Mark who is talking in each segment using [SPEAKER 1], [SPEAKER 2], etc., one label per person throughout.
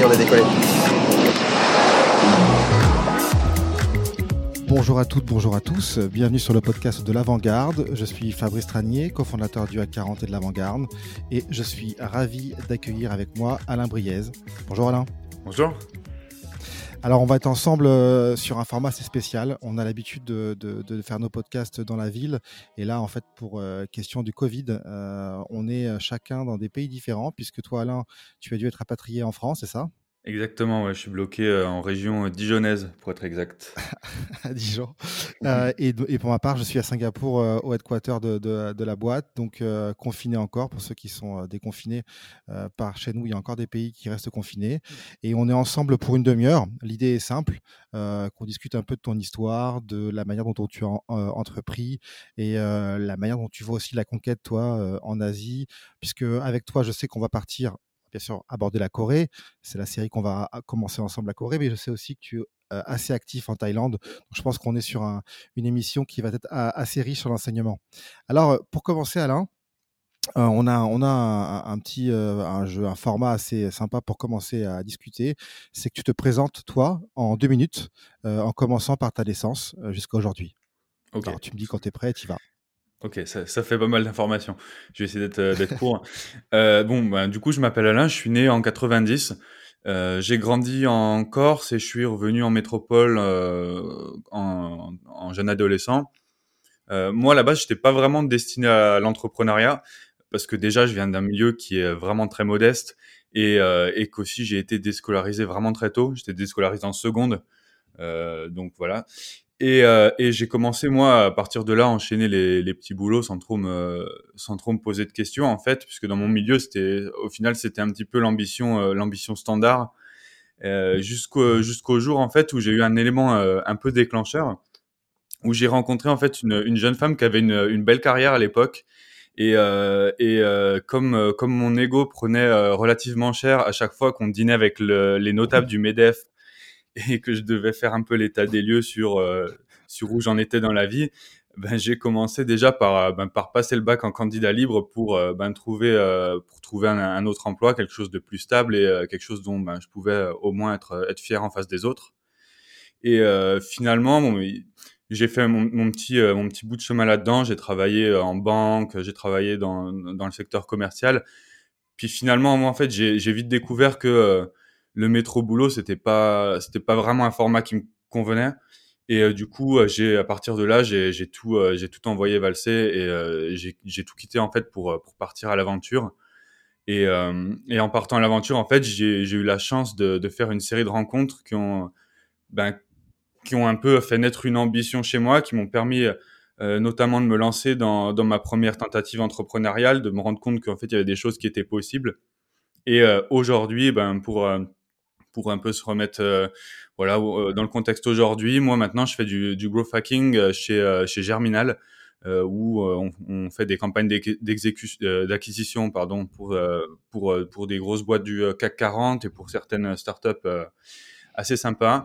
[SPEAKER 1] Y est, on a décollé.
[SPEAKER 2] Bonjour à toutes, bonjour à tous. Bienvenue sur le podcast de l'Avant-Garde. Je suis Fabrice Tranier, cofondateur du HAC40 et de l'Avant-Garde. Et je suis ravi d'accueillir avec moi Alain Briez. Bonjour Alain.
[SPEAKER 3] Bonjour.
[SPEAKER 2] Alors, on va être ensemble euh, sur un format assez spécial. On a l'habitude de, de- de faire nos podcasts dans la ville. Et là, en fait, pour euh, question du Covid, euh, on est chacun dans des pays différents, puisque toi, Alain, tu as dû être rapatrié en France, c'est ça?
[SPEAKER 3] Exactement, ouais, je suis bloqué euh, en région euh, dijonnaise, pour être exact.
[SPEAKER 2] à Dijon. Euh, et, et pour ma part, je suis à Singapour, euh, au headquarter de, de, de la boîte, donc euh, confiné encore pour ceux qui sont déconfinés. Par chez nous, il y a encore des pays qui restent confinés. Et on est ensemble pour une demi-heure. L'idée est simple, qu'on discute un peu de ton histoire, de la manière dont tu as en- entrepris et la manière dont tu vois aussi la conquête, toi, en Asie. Puisque avec toi, je sais qu'on va partir, bien sûr, aborder la Corée. C'est la série qu'on va a- commencer ensemble, la Corée, mais je sais aussi que tu es euh, assez actif en Thaïlande. Donc, je pense qu'on est sur un- une émission qui va être assez riche sur l'enseignement. Alors, euh, pour commencer, Alain, euh, on a, on a un, un petit euh, un jeu, un format assez sympa pour commencer à discuter. C'est que tu te présentes, toi, en deux minutes, euh, en commençant par ta naissance jusqu'à aujourd'hui. Alors, tu me dis quand tu es prêt, tu vas.
[SPEAKER 3] Ok, ça, ça fait pas mal d'informations. Je vais essayer d'être euh, court. Euh, bon, bah, du coup, je m'appelle Alain, je suis né en 90. Euh, j'ai grandi en Corse et je suis revenu en métropole euh, en, en jeune adolescent. Euh, moi, là-bas, je n'étais pas vraiment destiné à l'entrepreneuriat parce que déjà, je viens d'un milieu qui est vraiment très modeste et, euh, et qu'aussi j'ai été déscolarisé vraiment très tôt. J'étais déscolarisé en seconde, donc voilà. Et, euh, et j'ai commencé moi à partir de là à enchaîner les, les petits boulots sans trop me sans trop me poser de questions en fait, puisque dans mon milieu c'était au final c'était un petit peu l'ambition euh, l'ambition standard. Euh, jusqu'au jusqu'au jour en fait où j'ai eu un élément euh, un peu déclencheur où j'ai rencontré en fait une, une jeune femme qui avait une, une belle carrière à l'époque. Et, euh, et euh, comme comme mon ego prenait euh, relativement cher à chaque fois qu'on dînait avec le- les notables du Medef et que je devais faire un peu l'état des lieux sur euh, sur où j'en étais dans la vie, ben j'ai commencé déjà par euh, ben, par passer le bac en candidat libre pour euh, ben trouver euh, pour trouver un, autre emploi, quelque chose de plus stable et euh, quelque chose dont ben je pouvais au moins être être fier en face des autres. Et finalement, bon, j'ai fait mon, mon petit mon petit bout de chemin là-dedans. J'ai travaillé en banque, j'ai travaillé dans dans le secteur commercial. Puis finalement, moi en fait, j'ai vite découvert que le métro boulot c'était pas c'était pas vraiment un format qui me convenait. Et euh, du coup, euh, j'ai à partir de là, j'ai tout euh, j'ai tout envoyé valser et j'ai tout quitté en fait pour pour partir à l'aventure. Et, en partant à l'aventure, en fait, j'ai eu la chance de, faire une série de rencontres qui ont ben, qui ont un peu fait naître une ambition chez moi, qui m'ont permis notamment de me lancer dans, dans ma première tentative entrepreneuriale, de me rendre compte qu'en fait il y avait des choses qui étaient possibles. Et aujourd'hui, ben pour pour un peu se remettre euh, voilà euh, dans le contexte aujourd'hui, moi maintenant je fais du, du growth hacking euh, chez chez Germinal. où on, fait des campagnes d'acquisition pardon pour pour pour des grosses boîtes du CAC 40 et pour certaines startups assez sympas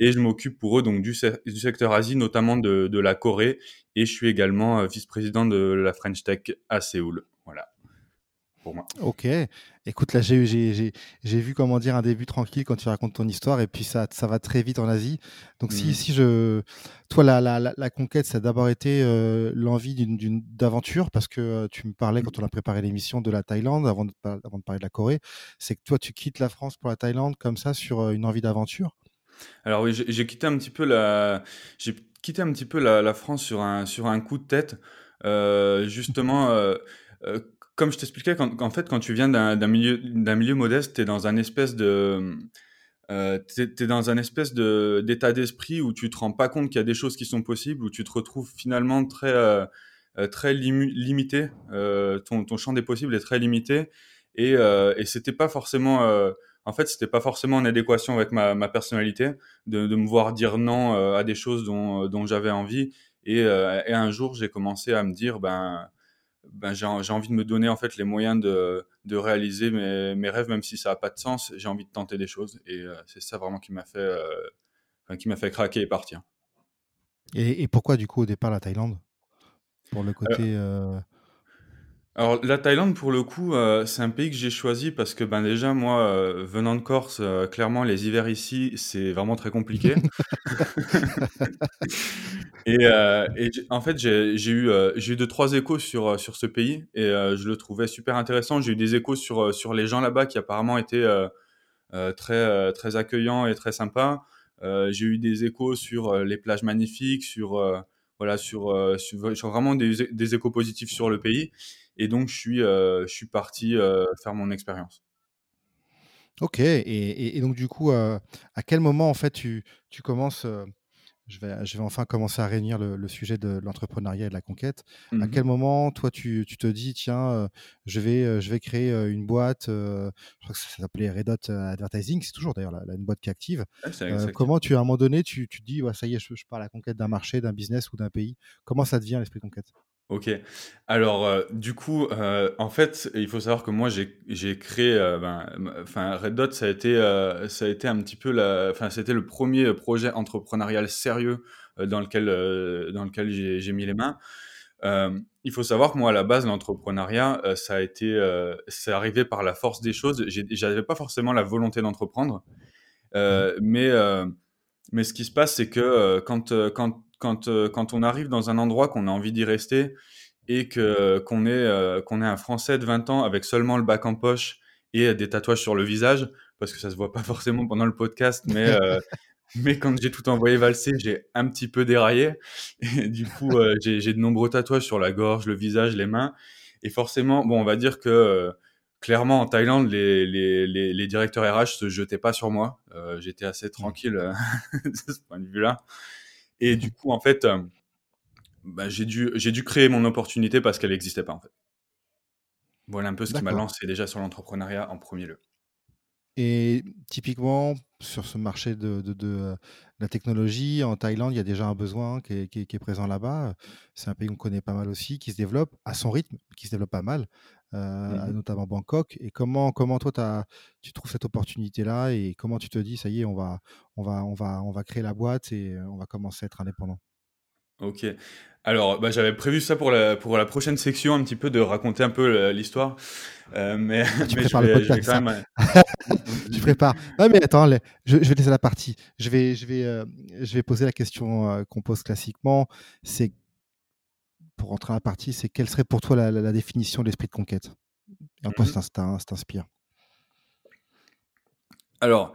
[SPEAKER 3] et je m'occupe pour eux donc du, du secteur Asie, notamment de, de la Corée, et je suis également vice-président de la French Tech à Séoul. Pour moi.
[SPEAKER 2] Ok. Écoute, là, j'ai j'ai- j'ai- vu, comment dire, un début tranquille quand tu racontes ton histoire, et puis ça, ça va très vite en Asie. Donc, si,
[SPEAKER 3] Mhm.
[SPEAKER 2] si je. Toi, la, la, la, conquête, ça a d'abord été euh, l'envie d'une- d'une d'aventure, parce que euh, tu me parlais quand on a préparé l'émission de la Thaïlande, avant de, avant de parler de la Corée. C'est que toi, tu quittes la France pour la Thaïlande comme ça, sur euh, une envie d'aventure?
[SPEAKER 3] Alors oui, j'ai j'ai quitté un petit peu la, j'ai quitté un petit peu la, la France sur un sur un coup de tête. Justement, comme je t'expliquais, quand, en fait, quand tu viens d'un milieu d'un milieu modeste, t'es dans un espèce de euh, t'es dans un espèce de d'état d'esprit où tu te rends pas compte qu'il y a des choses qui sont possibles, où tu te retrouves finalement très euh, euh, très limité. Euh, ton ton champ des possibles est très limité. et, euh, et c'était pas forcément en fait, c'était pas forcément en adéquation avec ma, ma personnalité de, de, me voir dire non à des choses dont, dont j'avais envie. Et, et, un jour, j'ai commencé à me dire, ben, ben j'ai envie de me donner en fait les moyens de, de réaliser mes, mes, rêves, même si ça n'a pas de sens. J'ai envie de tenter des choses, et c'est ça vraiment qui m'a fait, enfin, qui m'a fait craquer et partir.
[SPEAKER 2] Et, et, pourquoi du coup au départ la Thaïlande? Pour le côté. Euh...
[SPEAKER 3] Alors la Thaïlande pour le coup euh, c'est un pays que j'ai choisi parce que ben déjà moi euh, venant de Corse euh, clairement les hivers ici c'est vraiment très compliqué. Et, et, en fait j'ai eu j'ai eu deux trois échos sur sur ce pays et je le trouvais super intéressant. J'ai eu des échos sur sur les gens là-bas qui apparemment étaient très très accueillants et très sympas. J'ai eu des échos sur les plages magnifiques sur voilà sur, sur, sur vraiment des, des échos positifs sur le pays et donc, je suis, euh, je suis parti euh, faire mon expérience.
[SPEAKER 2] Ok. Et, et, donc, du coup, euh, à quel moment, en fait, tu, tu commences je vais, je vais enfin commencer à réunir le, le sujet de l'entrepreneuriat et de la conquête. À
[SPEAKER 3] Mmh
[SPEAKER 2] quel moment, toi, tu, tu te dis, tiens, je, vais, je vais créer une boîte, je crois que ça s'appelait Red Dot Advertising, c'est toujours d'ailleurs une boîte qui est active. Comment tu, à un moment donné, tu, tu te dis, ouais, ça y est, je, je pars à la conquête d'un marché, d'un business ou d'un pays? Comment ça devient l'esprit de conquête?
[SPEAKER 3] OK. Alors, heu, du coup, heu, en fait, il faut savoir que moi j'ai j'ai créé, heu, ben, enfin Red Dot ça a été, heu, ça a été un petit peu la enfin c'était le premier projet entrepreneurial sérieux, heu, dans lequel, heu, dans lequel j'ai j'ai mis les mains. Hem, il faut savoir que moi à la base l'entrepreneuriat, heu, ça a été, heu, c'est arrivé par la force des choses. J'ai j'avais pas forcément la volonté d'entreprendre,
[SPEAKER 2] Mmh
[SPEAKER 3] heu, mais, heu, mais ce qui se passe c'est que, heu, quand, heu, quand quand, euh, quand on arrive dans un endroit qu'on a envie d'y rester et que qu'on est euh, qu'on est un Français de 20 ans avec seulement le bac en poche et des tatouages sur le visage, parce que ça se voit pas forcément pendant le podcast, mais euh, mais quand j'ai tout envoyé valser, j'ai un petit peu déraillé. Et du coup, euh, j'ai j'ai de nombreux tatouages sur la gorge, le visage, les mains. Et forcément, bon, on va dire que euh, clairement en Thaïlande, les, les, les, les directeurs RH se jetaient pas sur moi. Euh, J'étais assez tranquille euh, de ce point de vue-là. Et du coup, en fait, euh, bah, j'ai dû, créer mon opportunité parce qu'elle n'existait pas, en fait. Voilà un peu ce qui m'a lancé déjà sur l'entrepreneuriat en premier lieu.
[SPEAKER 2] Et typiquement, sur ce marché de, de- de, euh, la technologie, en Thaïlande, il y a déjà un besoin qui est, qui est- qui est présent là-bas. C'est un pays qu'on connaît pas mal aussi, qui se développe à son rythme, qui se développe pas mal, euh,
[SPEAKER 3] Mhm.
[SPEAKER 2] notamment Bangkok. Et comment, comment toi, tu trouves cette opportunité-là et comment tu te dis, ça y est, on va, on va, on va, on va créer la boîte et euh, on va commencer à être indépendant?
[SPEAKER 3] Ok. Alors, bah, j'avais prévu ça pour la, pour la prochaine section, un petit peu de raconter un peu l'histoire. Euh, mais,
[SPEAKER 2] Ah, tu
[SPEAKER 3] mais
[SPEAKER 2] prépares le
[SPEAKER 3] vais,
[SPEAKER 2] podcast,
[SPEAKER 3] quand
[SPEAKER 2] ça.
[SPEAKER 3] même.
[SPEAKER 2] Tu prépares. Non, mais attends, je, je vais laisser la partie. Je vais, je vais, euh, je vais poser la question qu'on pose classiquement. C'est pour rentrer à la partie, c'est quelle serait pour toi la, la- la définition de l'esprit de conquête? Et en quoi ça t'inspire
[SPEAKER 3] Alors,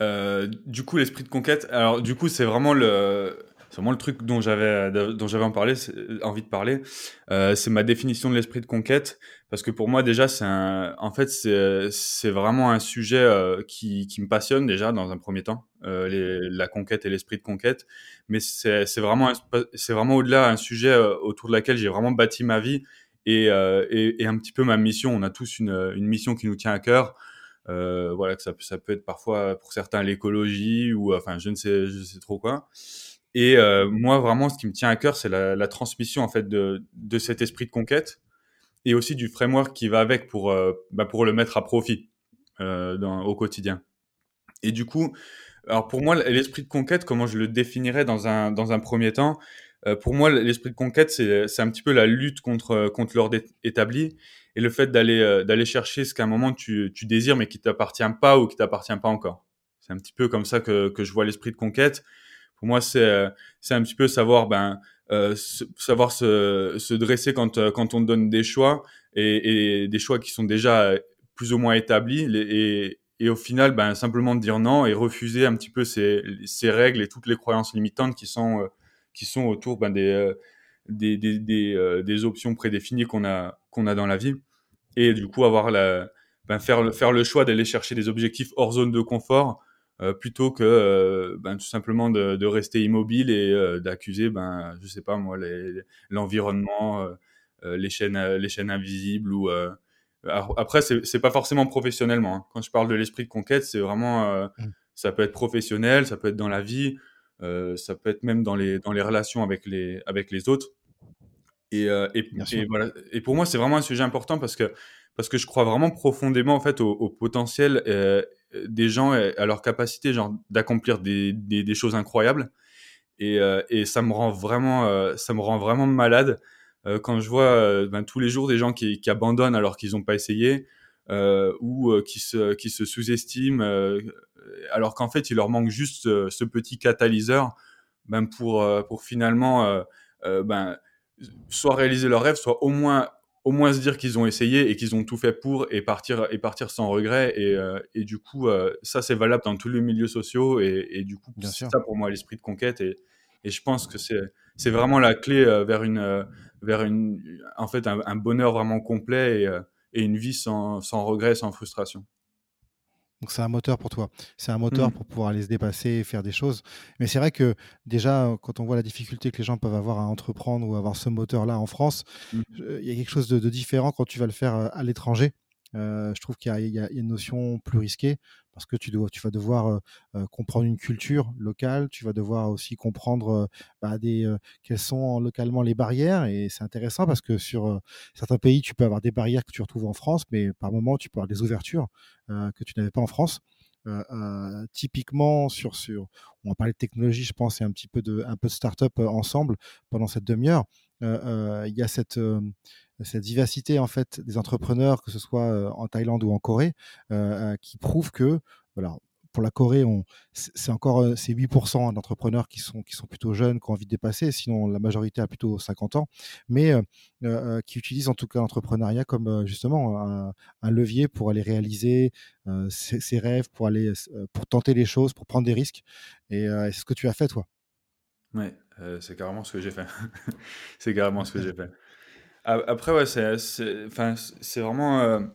[SPEAKER 3] euh, du coup, l'esprit de conquête. Alors, du coup, c'est vraiment le, c'est vraiment le truc dont j'avais, dont j'avais envie de parler. Euh, c'est ma définition de l'esprit de conquête, parce que pour moi, déjà, c'est un, en fait, c'est, c'est vraiment un sujet euh, qui, qui me passionne déjà dans un premier temps, euh, la conquête et l'esprit de conquête. Mais c'est, c'est vraiment, c'est vraiment au-delà un sujet euh, autour de laquelle j'ai vraiment bâti ma vie et, euh, et, et un petit peu ma mission. On a tous une, une mission qui nous tient à cœur. Euh, voilà, que ça, ça peut être parfois pour certains l'écologie ou enfin je ne sais je sais trop quoi. Et euh, moi vraiment ce qui me tient à cœur c'est la, la transmission en fait de, de cet esprit de conquête et aussi du framework qui va avec pour euh, bah, pour le mettre à profit euh, dans, au quotidien. Et du coup, alors pour moi l'esprit de conquête comment je le définirais dans un dans un premier temps euh, pour moi l'esprit de conquête c'est un petit peu la lutte contre contre l'ordre établi et le fait d'aller euh, d'aller chercher ce qu'à un moment tu, tu désires mais qui t'appartient pas ou qui t'appartient pas encore. C'est un petit peu comme ça que, que je vois l'esprit de conquête. Pour moi, c'est euh, c'est un petit peu savoir ben euh, se- savoir se, se dresser quand euh, quand on donne des choix et, des choix qui sont déjà plus ou moins établis. Et et au final ben simplement dire non et refuser un petit peu ces ces règles et toutes les croyances limitantes qui sont qui sont autour ben des des des des, options prédéfinies qu'on a qu'on a dans la vie. Et du coup avoir la ben faire faire le choix d'aller chercher des objectifs hors zone de confort euh, plutôt que euh, ben tout simplement de, de rester immobile et euh, d'accuser ben je sais pas moi l'environnement les chaînes les chaînes invisibles ou après, c'est pas forcément professionnellement. Hein. Quand je parle de l'esprit de conquête, c'est vraiment, mmh. ça peut être professionnel, ça peut être dans la vie, ça peut être même dans les dans les relations avec les avec les autres. Et, et, et, voilà. et pour moi, c'est vraiment un sujet important parce que parce que je crois vraiment profondément en fait au, potentiel des gens et à leur capacité genre d'accomplir des, des, choses incroyables. Et, et ça me rend vraiment ça me rend vraiment malade euh, quand je vois euh, ben, tous les jours des gens qui, abandonnent alors qu'ils n'ont pas essayé euh, ou qui se, qui se sous-estiment alors qu'en fait il leur manque juste ce petit catalyseur ben, pour, pour finalement ben, soit réaliser leur rêve, soit au moins au moins se dire qu'ils ont essayé et qu'ils ont tout fait pour et partir et partir sans regret. Et, et du coup ça c'est valable dans tous les milieux sociaux et, et du coup c'est ça pour moi l'esprit de conquête. Et, et je pense que c'est vraiment la clé vers une vers une, en fait, un, bonheur vraiment complet et, euh, et une vie sans, sans, regret, sans frustration.
[SPEAKER 2] Donc c'est un moteur pour toi. C'est un moteur mmh. pour pouvoir aller se dépasser et faire des choses. Mais c'est vrai que déjà, quand on voit la difficulté que les gens peuvent avoir à entreprendre ou avoir ce moteur-là en France, mmh. il y a quelque chose de, différent quand tu vas le faire euh, à l'étranger. Euh, je trouve qu'il y, y, a une notion plus risquée parce que tu, vas devoir comprendre une culture locale, tu vas devoir aussi comprendre bah, quelles sont localement les barrières. Et c'est intéressant parce que sur certains pays, tu peux avoir des barrières que tu retrouves en France, mais par moment, tu peux avoir des ouvertures que tu n'avais pas en France. Typiquement sur, sur on va parler de technologie je pense et un petit peu de un peu de start-up ensemble pendant cette demi-heure. Il y a cette cette diversité en fait des entrepreneurs, que ce soit en Thaïlande ou en Corée, qui prouve que voilà, pour la Corée, c'est encore c'est 8% d'entrepreneurs qui sont, qui sont plutôt jeunes, qui ont envie de dépasser, sinon la majorité a plutôt 50 ans, mais qui utilisent en tout cas l'entrepreneuriat comme justement un, levier pour aller réaliser ses, rêves, pour, aller, pour tenter les choses, pour prendre des risques. Et c'est ce que tu as fait, toi.
[SPEAKER 3] Oui, c'est carrément ce que j'ai fait. c'est carrément ce que j'ai fait. Après, ouais, c'est vraiment.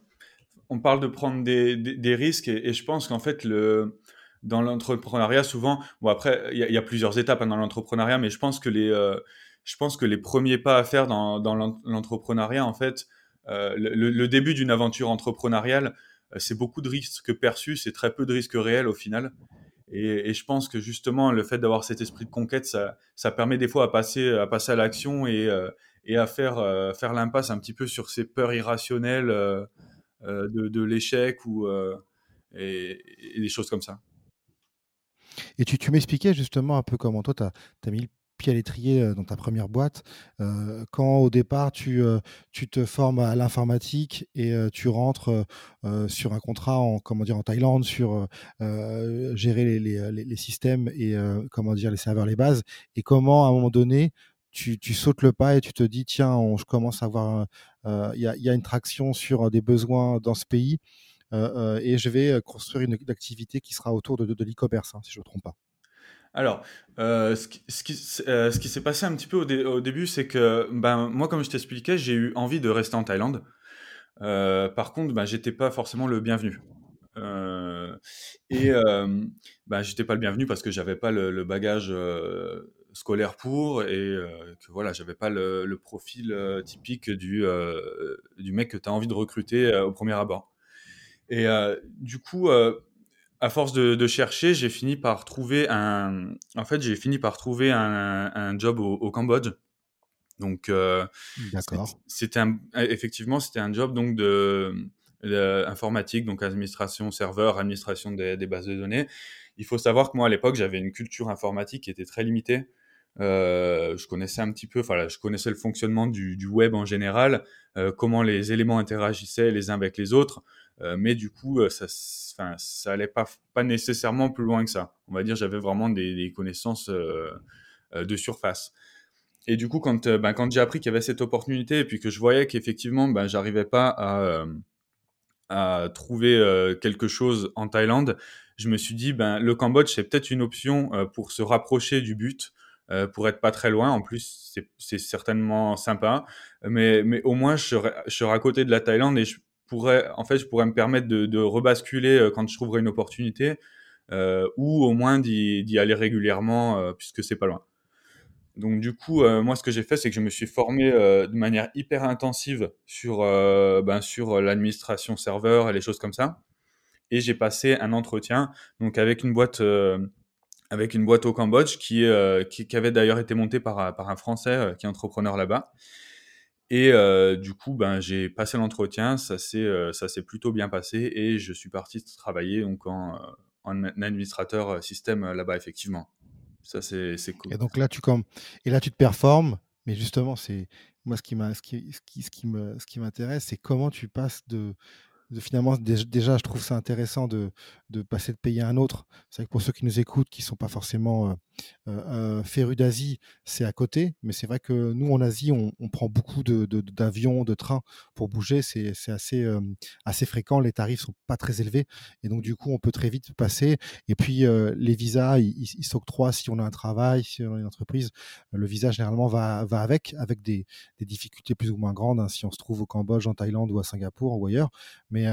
[SPEAKER 3] Euh, on parle de prendre des, risques et, je pense qu'en fait, le, dans l'entrepreneuriat, souvent, bon, après, il y, a plusieurs étapes hein, dans l'entrepreneuriat, mais je pense que les, euh, je pense que les premiers pas à faire dans, dans l'entrepreneuriat, en fait, euh, le, début d'une aventure entrepreneuriale, c'est beaucoup de risques perçus, c'est très peu de risques réels au final. Et, je pense que justement, le fait d'avoir cet esprit de conquête, ça, ça permet des fois à passer à, passer à l'action et, et à faire, euh, faire l'impasse un petit peu sur ces peurs irrationnelles euh, euh, de, de l'échec ou, et, des choses comme ça.
[SPEAKER 2] Et tu, m'expliquais justement un peu comment toi, tu as, mis le pied à l'étrier dans ta première boîte. quand au départ, tu, tu te formes à l'informatique et tu rentres sur un contrat en, comment dire, en Thaïlande sur gérer les, les, les, systèmes et comment dire, les serveurs, les bases, et comment à un moment donné, tu, sautes le pas et tu te dis tiens, je commence à avoir, euh, il y, a, une traction sur des besoins dans ce pays euh, euh, et je vais construire une, activité qui sera autour de, l'e-commerce, hein, si je ne me trompe pas.
[SPEAKER 3] Alors, ce qui, s'est passé un petit peu au, début, c'est que ben, moi, comme je t'expliquais, j'ai eu envie de rester en Thaïlande. par contre, ben, j'étais pas forcément le bienvenu. et ben, j'étais pas le bienvenu parce que j'avais pas le bagage scolaire pour et euh, que voilà, j'avais pas le, profil euh, typique du, euh, du mec que tu as envie de recruter au premier abord. Et du coup, à force de, chercher, j'ai fini par trouver un. En fait, j'ai fini par trouver un, job au, Cambodge. Donc, c'était effectivement, c'était un job donc de, informatique, donc administration serveur, administration des, des, bases de données. Il faut savoir que moi, à l'époque, j'avais une culture informatique qui était très limitée. Euh, je connaissais un petit peu, enfin, je connaissais le fonctionnement du, web en général, euh, comment les éléments interagissaient les uns avec les autres, euh, mais du coup, ça, ça allait pas, nécessairement plus loin que ça. On va dire, j'avais vraiment des, connaissances de surface. Et du coup, quand, ben, quand j'ai appris qu'il y avait cette opportunité et puis que je voyais qu'effectivement, ben, j'arrivais pas à, à trouver quelque chose en Thaïlande, je me suis dit, ben, le Cambodge, c'est peut-être une option pour se rapprocher du but, euh, pour être pas très loin. En plus, c'est certainement sympa. Mais, mais au moins, je serai, à côté de la Thaïlande et je pourrais, en fait, je pourrais me permettre de, rebasculer euh, quand je trouverai une opportunité euh, ou au moins d'y aller régulièrement puisque c'est pas loin. Donc du coup, moi, ce que j'ai fait, c'est que je me suis formé de manière hyper intensive sur, ben, sur l'administration serveur et les choses comme ça. Et j'ai passé un entretien donc avec une boîte, avec une boîte au Cambodge qui, qui, avait d'ailleurs été montée par, un Français qui est entrepreneur là-bas. Et du coup, ben, j'ai passé l'entretien, ça s'est plutôt bien passé et je suis parti travailler donc en, en administrateur système là-bas effectivement. Ça, c'est cool.
[SPEAKER 2] Et donc là, tu comme et là, tu te performes, mais justement, c'est moi ce qui m'a ce qui, ce qui, ce qui m'intéresse, c'est comment tu passes de finalement, déjà, je trouve ça intéressant de, de passer de pays à un autre. C'est vrai que pour ceux qui nous écoutent, qui ne sont pas forcément euh, euh, euh, férus d'Asie, c'est à côté. Mais c'est vrai que nous, en Asie, on, prend beaucoup d'avions, de, de, trains pour bouger. C'est assez, assez fréquent. Les tarifs sont pas très élevés. Et donc, du coup, on peut très vite passer. Et puis, les visas, ils, s'octroient si on a un travail, si on a une entreprise. Le visa, généralement, va, avec, avec des, difficultés plus ou moins grandes. Hein, si on se trouve au Cambodge, en Thaïlande ou à Singapour ou ailleurs. Mais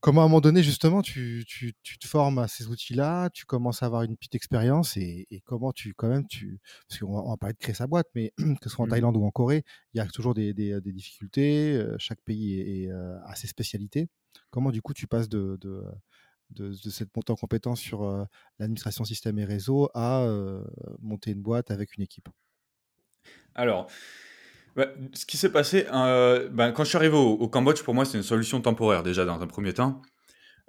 [SPEAKER 2] comment à un moment donné, justement, tu, tu, tu te formes à ces outils-là, tu commences à avoir une petite expérience et, et, comment tu, quand même, tu, parce qu'on va, on va parler de créer sa boîte, mais que ce soit en mmh. Thaïlande ou en Corée, il y a toujours des, des, des difficultés, chaque pays est, est, a ses spécialités. Comment, du coup, tu passes de, de, de, de cette montée en compétence sur l'administration système et réseau à monter une boîte avec une équipe?
[SPEAKER 3] Alors, bah, ce qui s'est passé, euh, ben, quand je suis arrivé au, Cambodge, pour moi, c'est une solution temporaire déjà dans un premier temps.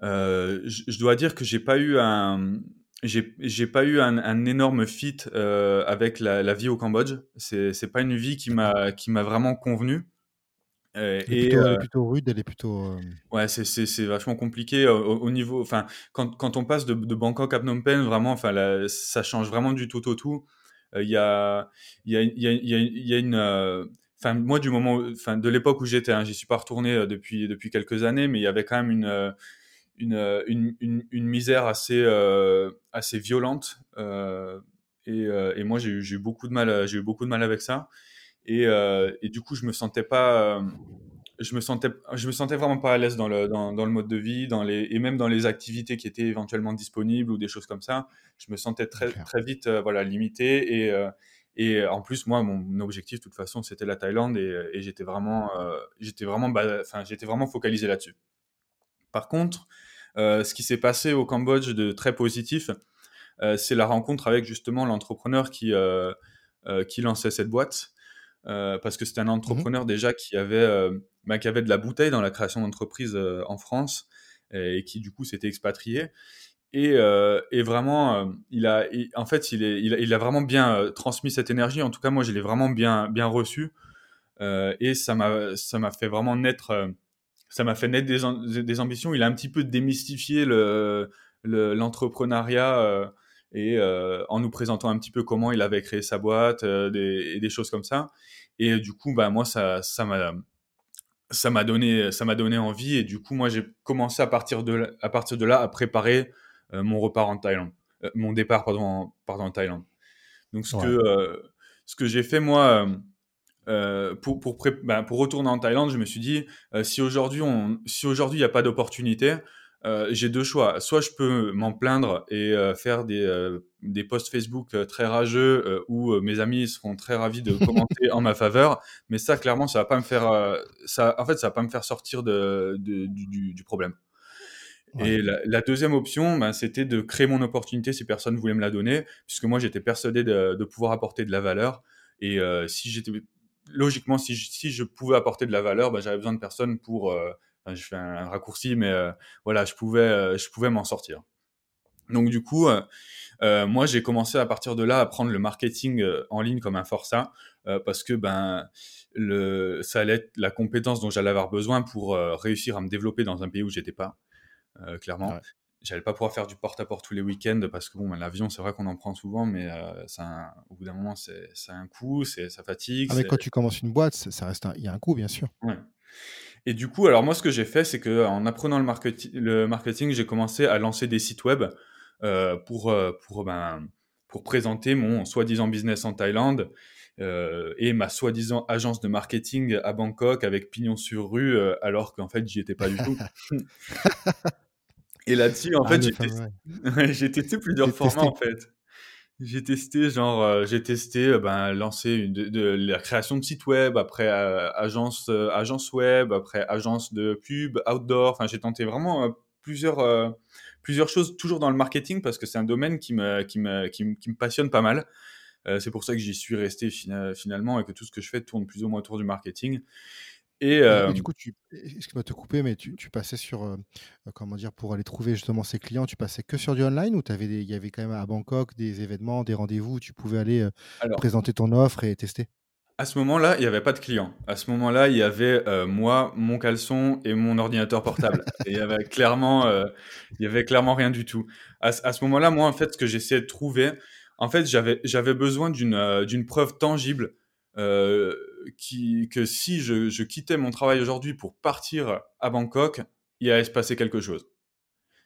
[SPEAKER 3] Euh, je, dois dire que j'ai pas eu un, j'ai pas eu un, énorme fit euh, avec la, vie au Cambodge. C'est pas une vie qui m'a qui m'a vraiment convenu.
[SPEAKER 2] elle, est plutôt, elle, est plutôt, rude, elle est plutôt.
[SPEAKER 3] Ouais, c'est vachement compliqué au, niveau. Enfin, quand, quand on passe de, de, Bangkok à Phnom Penh, vraiment, enfin, ça change vraiment du tout au tout. Il y a, il y a, y a, une, enfin moi du moment, enfin de l'époque où j'étais, hein, j'y suis pas retourné depuis depuis quelques années, mais il y avait quand même une une, une, une, misère assez assez violente et, et, moi j'ai eu, eu beaucoup de mal j'ai eu beaucoup de mal avec ça. Et, et du coup je me sentais pas je me sentais je me sentais vraiment pas à l'aise dans le dans, dans, le mode de vie dans les et même dans les activités qui étaient éventuellement disponibles ou des choses comme ça. Je me sentais très très vite euh, voilà limité et euh, et en plus moi mon objectif de toute façon c'était la Thaïlande et, et j'étais vraiment euh, j'étais vraiment enfin j'étais vraiment focalisé là-dessus. Par contre ce qui s'est passé au Cambodge de très positif c'est la rencontre avec justement l'entrepreneur qui qui lançait cette boîte parce que c'était un mmh entrepreneur déjà qui avait bah, qui avait de la bouteille dans la création d'entreprises euh, en France et qui du coup s'était expatrié. Et, euh, et, vraiment, euh, il a, en fait, il, est, il, a, vraiment bien transmis cette énergie. En tout cas, moi, je l'ai vraiment bien, bien reçu. et ça m'a, ça m'a fait vraiment naître, ça m'a fait naître des, des, ambitions. Il a un petit peu démystifié le, l'entrepreneuriat et en nous présentant un petit peu comment il avait créé sa boîte des, et des choses comme ça. Et du coup, bah, moi, ça, ça m'a, ça m'a donné, ça m'a donné envie et du coup, moi, j'ai commencé à partir de, à partir de là à préparer euh, mon repart en Thaïlande, euh, mon départ pardon, en, pardon, en Thaïlande. Donc, ce que, euh, ce que j'ai fait moi pour pour, ben, pour retourner en Thaïlande, je me suis dit si aujourd'hui on, si aujourd'hui il n'y a pas d'opportunité, euh, j'ai deux choix. Soit je peux m'en plaindre et euh, faire des, euh, des posts Facebook très rageux où mes amis seront très ravis de commenter en ma faveur, mais ça clairement ça va pas me faire ça en fait ça va pas me faire sortir de, de du, du, problème. Et la, la, deuxième option, ben, c'était de créer mon opportunité si personne voulait me la donner, puisque moi j'étais persuadé de, de, pouvoir apporter de la valeur. Et si j'étais logiquement, si je, si je pouvais apporter de la valeur, ben, j'avais besoin de personne pour je fais un, raccourci, mais euh, voilà, je pouvais, euh, je pouvais m'en sortir. Donc du coup, euh, moi j'ai commencé à partir de là à prendre le marketing en ligne comme un forçat parce que ben le, ça allait être la compétence dont j'allais avoir besoin pour réussir à me développer dans un pays où j'étais pas. clairement, j'allais pas pouvoir faire du porte-à-porte tous les week-ends parce que bon, ben, l'avion c'est vrai qu'on en prend souvent, mais ça, au bout d'un moment c'est, ça a un coût, c'est, ça fatigue.
[SPEAKER 2] Ah, mais quand tu commences une boîte, ça reste, il y a un coût bien sûr.
[SPEAKER 3] Ouais. Et du coup, alors moi, ce que j'ai fait, c'est que en apprenant le, marketing, le marketing, j'ai commencé à lancer des sites web euh, pour euh, pour ben pour présenter mon soi-disant business en Thaïlande euh, et ma soi-disant agence de marketing à Bangkok avec pignon sur rue, euh, alors qu'en fait, j'y étais pas du tout. et là-dessus, en ah, fait, j'ai testé, plusieurs formats en fait. J'ai testé, genre, euh, j'ai testé, euh, ben, lancer une, de, de- la création de site web, après euh, agence, euh, agence web, après agence de pub, outdoor. Enfin, j'ai tenté vraiment euh, plusieurs, plusieurs choses, toujours dans le marketing, parce que c'est un domaine qui me, qui me, qui me, qui me passionne pas mal. C'est pour ça que j'y suis resté fina- finalement et que tout ce que je fais tourne plus ou moins autour du marketing. Et, euh,
[SPEAKER 2] et du coup, tu, excuse-moi de te couper, mais tu, tu passais sur, euh, euh, comment dire, pour aller trouver justement ces clients, tu passais que sur du online ou il y avait quand même à Bangkok des événements, des rendez-vous où tu pouvais aller euh,
[SPEAKER 3] alors,
[SPEAKER 2] présenter ton offre et tester?
[SPEAKER 3] À ce moment-là, il n'y avait pas de client. À ce moment-là, il y avait moi, mon caleçon et mon ordinateur portable. Et il y avait clairement, il y avait clairement rien du tout. À, ce- à ce moment-là, moi, en fait, ce que j'essayais de trouver, en fait, j'avais, j'avais besoin d'une, d'une preuve tangible euh, qui, que si je, je quittais mon travail aujourd'hui pour partir à Bangkok, il allait se passer quelque chose.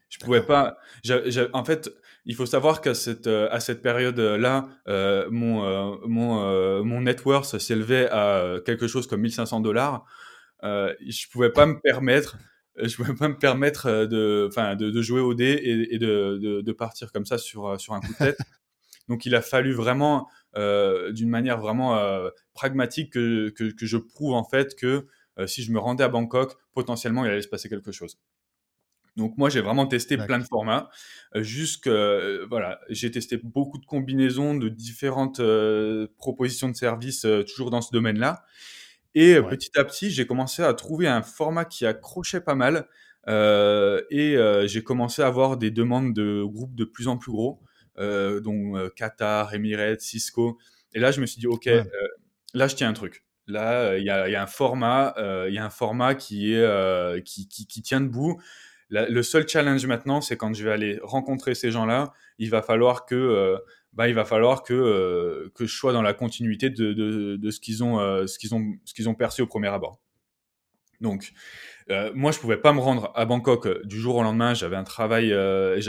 [SPEAKER 3] Je pouvais pas. en fait, il faut savoir qu'à cette à cette période-là, euh, mon euh, mon euh, mon net worth s'élevait à quelque chose comme 1500 dollars. Euh, je pouvais pas me permettre. Je pouvais pas me permettre de, enfin, de, de jouer au dé et, et de, de, de partir comme ça sur, sur un coup de tête. Donc, il a fallu vraiment, d'une manière vraiment euh, pragmatique, que, que, que je prouve en fait que euh, si je me rendais à Bangkok, potentiellement, il allait se passer quelque chose. Donc moi j'ai vraiment testé plein de formats. Euh, jusque euh, voilà, j'ai testé beaucoup de combinaisons de différentes euh, propositions de services euh, toujours dans ce domaine-là. Et euh,
[SPEAKER 2] Ouais.
[SPEAKER 3] petit à petit, j'ai commencé à trouver un format qui accrochait pas mal. Euh, et euh, j'ai commencé à avoir des demandes de groupes de plus en plus gros, euh, dont euh, Qatar, Emirates, Cisco. Et là, je me suis dit, ok,
[SPEAKER 2] Ouais.
[SPEAKER 3] euh, là, je tiens un truc. Là, il y, a, il y a un format, y a un format qui est qui, qui, qui tient debout. La- le seul challenge maintenant, c'est quand je vais aller rencontrer ces gens-là, il va falloir que, euh, bah, il va falloir que, euh, que je sois dans la continuité de, de, de ce qu'ils ont, euh, ce qu'ils ont, ce qu'ils ont perçu au premier abord. Donc, euh, moi, je pouvais pas me rendre à Bangkok euh, du jour au lendemain. J'avais un travail euh,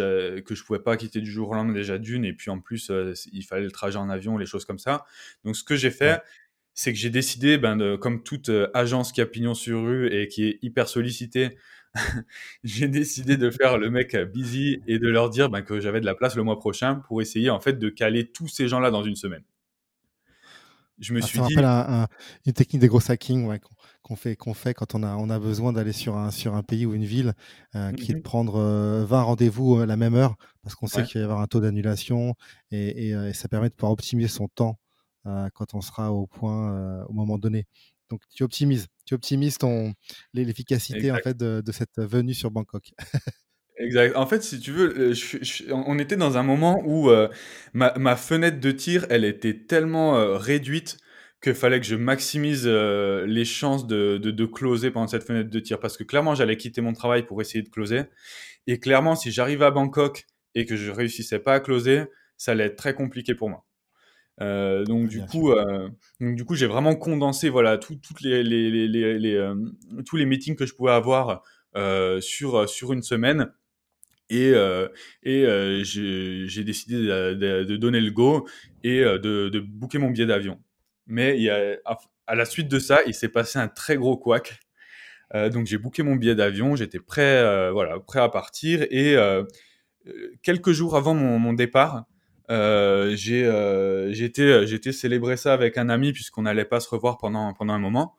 [SPEAKER 3] que je pouvais pas quitter du jour au lendemain déjà d'une, et puis en plus, euh, il fallait le trajet en avion, les choses comme ça. Donc, ce que j'ai fait,
[SPEAKER 2] Ouais.
[SPEAKER 3] c'est que j'ai décidé, ben, de, comme toute euh, agence qui a pignon sur rue et qui est hyper sollicitée, j'ai décidé de faire le mec busy et de leur dire ben, que j'avais de la place le mois prochain pour essayer en fait de caler tous ces gens-là dans une semaine. Je me
[SPEAKER 2] Ah,
[SPEAKER 3] suis
[SPEAKER 2] ça
[SPEAKER 3] dit,
[SPEAKER 2] rappelle un- un- une technique de gros hacking ouais, qu'on fait, qu'on fait quand on a, on a besoin d'aller sur un, sur un pays ou une ville, euh, qui est de prendre euh, 20 rendez-vous à la même heure, parce qu'on sait
[SPEAKER 3] Ouais.
[SPEAKER 2] qu'il va y avoir un taux d'annulation, et, et, euh, et ça permet de pouvoir optimiser son temps euh, quand on sera au point euh, au moment donné. Donc tu optimises, tu optimises ton, l'e- l'efficacité en fait de, de cette venue sur Bangkok.
[SPEAKER 3] Exact. En fait, si tu veux, euh, je- je- on était dans un moment où euh, ma, ma fenêtre de tir, elle était tellement euh, réduite qu'il fallait que je maximise euh, les chances de, de, de closer pendant cette fenêtre de tir. Parce que clairement, j'allais quitter mon travail pour essayer de closer. Et clairement, si j'arrivais à Bangkok et que je réussissais pas à closer, ça allait être très compliqué pour moi. Euh, donc du coup, euh, donc du coup, j'ai vraiment condensé voilà tout- toutes les, les, les, les, les, tous les meetings que je pouvais avoir sur sur une semaine et, euh, et euh, j'ai décidé de, de- de donner le go et de, de booker mon billet d'avion. Mais il y a, à, la suite de ça, il s'est passé un très gros couac. Euh, donc j'ai booké mon billet d'avion, j'étais prêt, euh, voilà, prêt à partir. Et euh, quelques jours avant mon, mon départ, j'ai été, célébrer ça avec un ami puisqu'on n'allait pas se revoir pendant, pendant un moment.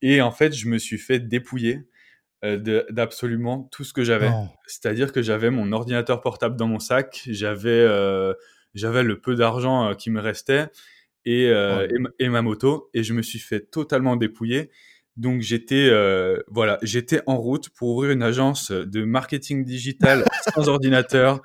[SPEAKER 3] Et en fait, je me suis fait dépouiller d'absolument tout ce que j'avais. C'est-à-dire que j'avais mon ordinateur portable dans mon sac, j'avais j'avais le peu d'argent qui me restait et, euh, et, ma- et ma moto, et je me suis fait totalement dépouiller. Donc j'étais euh, voilà, j'étais en route pour ouvrir une agence de marketing digital sans ordinateur.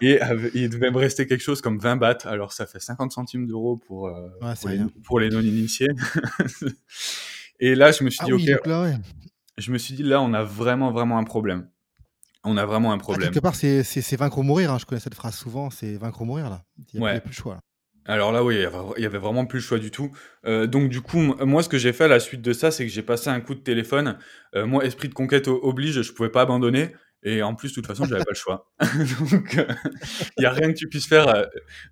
[SPEAKER 3] Et il devait me rester quelque chose comme 20 bahts. Alors ça fait 50 centimes d'euros pour, euh,
[SPEAKER 2] Ouais,
[SPEAKER 3] pour, les, pour les non-initiés. et là, je me suis
[SPEAKER 2] Ah
[SPEAKER 3] dit,
[SPEAKER 2] oui,
[SPEAKER 3] ok,
[SPEAKER 2] donc là, ouais.
[SPEAKER 3] je me suis dit, là, on a vraiment, vraiment un problème. On a vraiment un
[SPEAKER 2] Ah,
[SPEAKER 3] problème.
[SPEAKER 2] quelque part, c'est vaincre ou mourir. hein. Je connais cette phrase souvent. C'est vaincre ou mourir là. Il n'y a,
[SPEAKER 3] Ouais.
[SPEAKER 2] plus le choix. Là.
[SPEAKER 3] Alors là, oui, il y avait- vraiment plus le choix du tout. Euh, donc du coup, moi, ce que j'ai fait à la suite de ça, c'est que j'ai passé un coup de téléphone. Euh, moi, esprit de conquête oblige, je pouvais pas abandonner. Et en plus, de toute façon, j'avais pas le choix. donc, euh, il y a rien que tu puisses faire euh,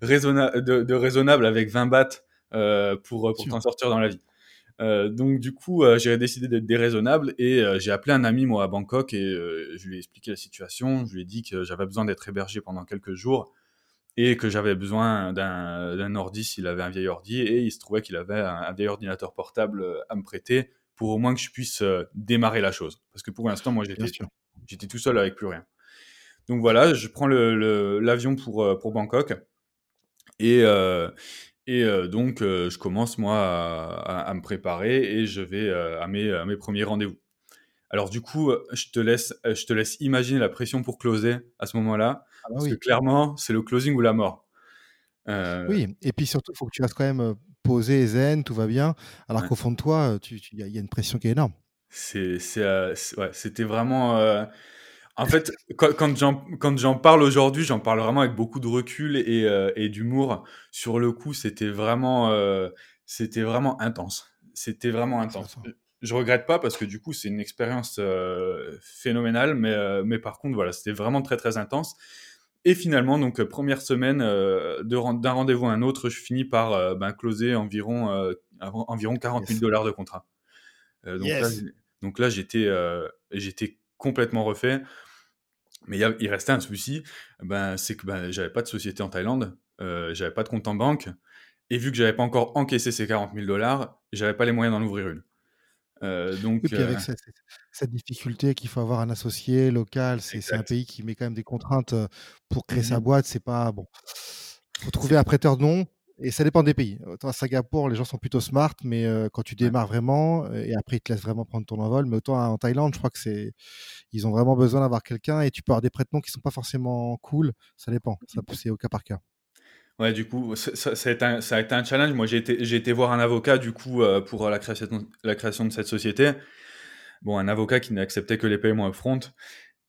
[SPEAKER 3] raisonna- de, de raisonnable avec 20 bahts euh, pour, euh, pour t'en sortir dans la vie. Euh, donc du coup, euh, j'ai décidé d'être déraisonnable et euh, j'ai appelé un ami moi à Bangkok et euh, je lui ai expliqué la situation. Je lui ai dit que j'avais besoin d'être hébergé pendant quelques jours et que j'avais besoin d'un ordi s'il avait un vieil ordi et il se trouvait qu'il avait un, vieil ordinateur portable à me prêter pour au moins que je puisse démarrer la chose. Parce que pour l'instant, moi, j'étais tout seul avec plus rien. Donc voilà, je prends l'avion le, pour, pour Bangkok et, et donc, je commence, moi, à, me préparer et je vais à, mes, à mes premiers rendez-vous. Alors, du coup, je te, laisse, je te laisse imaginer la pression pour closer à ce moment-là. Ah bah parce que clairement, c'est le closing ou la mort.
[SPEAKER 2] Oui, et puis surtout, il faut que tu restes quand même posé, zen, tout va bien. Alors qu'au fond de toi, il y, a une pression qui est énorme.
[SPEAKER 3] C'était vraiment. En fait, quand, j'en parle aujourd'hui, j'en parle vraiment avec beaucoup de recul et, euh, d'humour. Sur le coup, c'était vraiment, euh, c'était vraiment intense. C'était vraiment intense. Je regrette pas parce que du coup, c'est une expérience euh, phénoménale, mais, mais par contre, voilà, c'était vraiment très très intense. Et finalement, donc première semaine d'un rendez-vous à un autre, je finis par ben, closer environ environ 40 000 dollars de contrat. donc, là, donc là, j'étais j'étais complètement refait. Mais il restait un souci, ben, c'est que ben, j'avais pas de société en Thaïlande, euh, j'avais pas de compte en banque, et vu que j'avais pas encore encaissé ces 40 000 dollars, j'avais pas les moyens d'en ouvrir une.
[SPEAKER 2] Euh, donc, et puis avec euh cette, difficulté qu'il faut avoir un associé local, c'est un pays qui met quand même des contraintes pour créer sa mmh boîte, c'est pas bon. Faut trouver un prêteur de nom, et ça dépend des pays. Autant à Singapour, les gens sont plutôt smart, mais quand tu démarres vraiment, et après ils te laissent vraiment prendre ton envol. Mais autant en Thaïlande, je crois que c'est, ils ont vraiment besoin d'avoir quelqu'un, et tu peux avoir des prête-noms qui sont pas forcément cool. Ça dépend. Ça mmh. c'est au cas par cas.
[SPEAKER 3] Ouais, du coup, ça, a été un, challenge. Moi, j'ai été, voir un avocat du coup pour la création, la création de cette société. Bon, un avocat qui n'acceptait que les paiements upfront.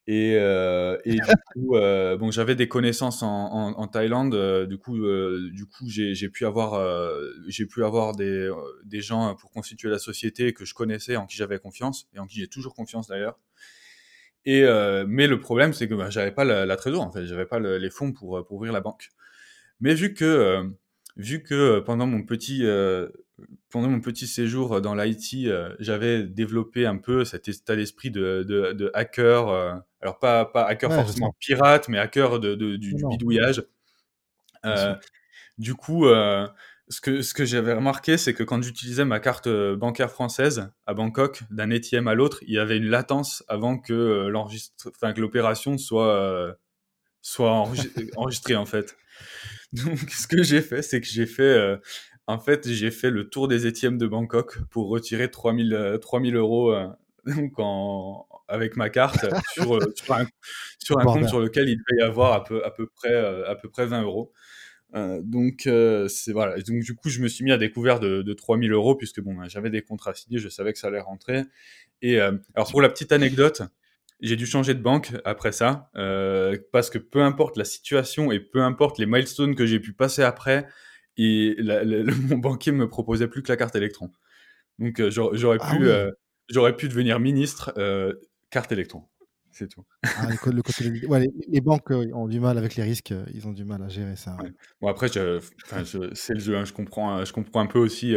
[SPEAKER 3] Et, euh, et du coup, euh, bon, j'avais des connaissances en, Thaïlande. Euh, du coup, euh, du coup, j'ai pu avoir, euh, des, gens pour constituer la société que je connaissais, en qui j'avais confiance et en qui j'ai toujours confiance d'ailleurs. Et mais le problème, c'est que bah, j'avais pas la, la trésorerie, en fait, j'avais pas les fonds pour, pour ouvrir la banque. Mais vu que vu que pendant mon petit pendant mon petit séjour dans l'IT, j'avais développé un peu cet état d'esprit de, de, de, hacker. alors, pas, pas hacker forcément pirate, mais hacker de, du, bidouillage. du coup, ce que, ce que j'avais remarqué, c'est que quand j'utilisais ma carte bancaire française à Bangkok, d'un ATM à l'autre, il y avait une latence avant que l'opération soit, soit enregistrée, en fait. Donc, ce que j'ai fait, c'est que j'ai fait en fait, j'ai fait le tour des étièmes de Bangkok pour retirer 3000, 3000 euh, euros euh, donc en, avec ma carte sur, euh, sur, un, sur un compte sur lequel il devait y avoir à peu, à peu, près, à peu près 20 euros. donc, c'est voilà. donc, du coup, je me suis mis à découvert de, de 3000 euros puisque bon, ben, j'avais des contrats signés, je savais que ça allait rentrer. Et alors, pour la petite anecdote, j'ai dû changer de banque après ça parce que peu importe la situation et peu importe les milestones que j'ai pu passer après, et mon banquier me proposait plus que la carte électron. Donc euh, j'aurais ah pu, euh, j'aurais pu devenir ministre euh, carte électron. C'est tout.
[SPEAKER 2] Ah, les, banques ont du mal avec les risques, ils ont du mal à gérer ça.
[SPEAKER 3] Bon après, c'est le jeu, hein, je comprends, je comprends un peu aussi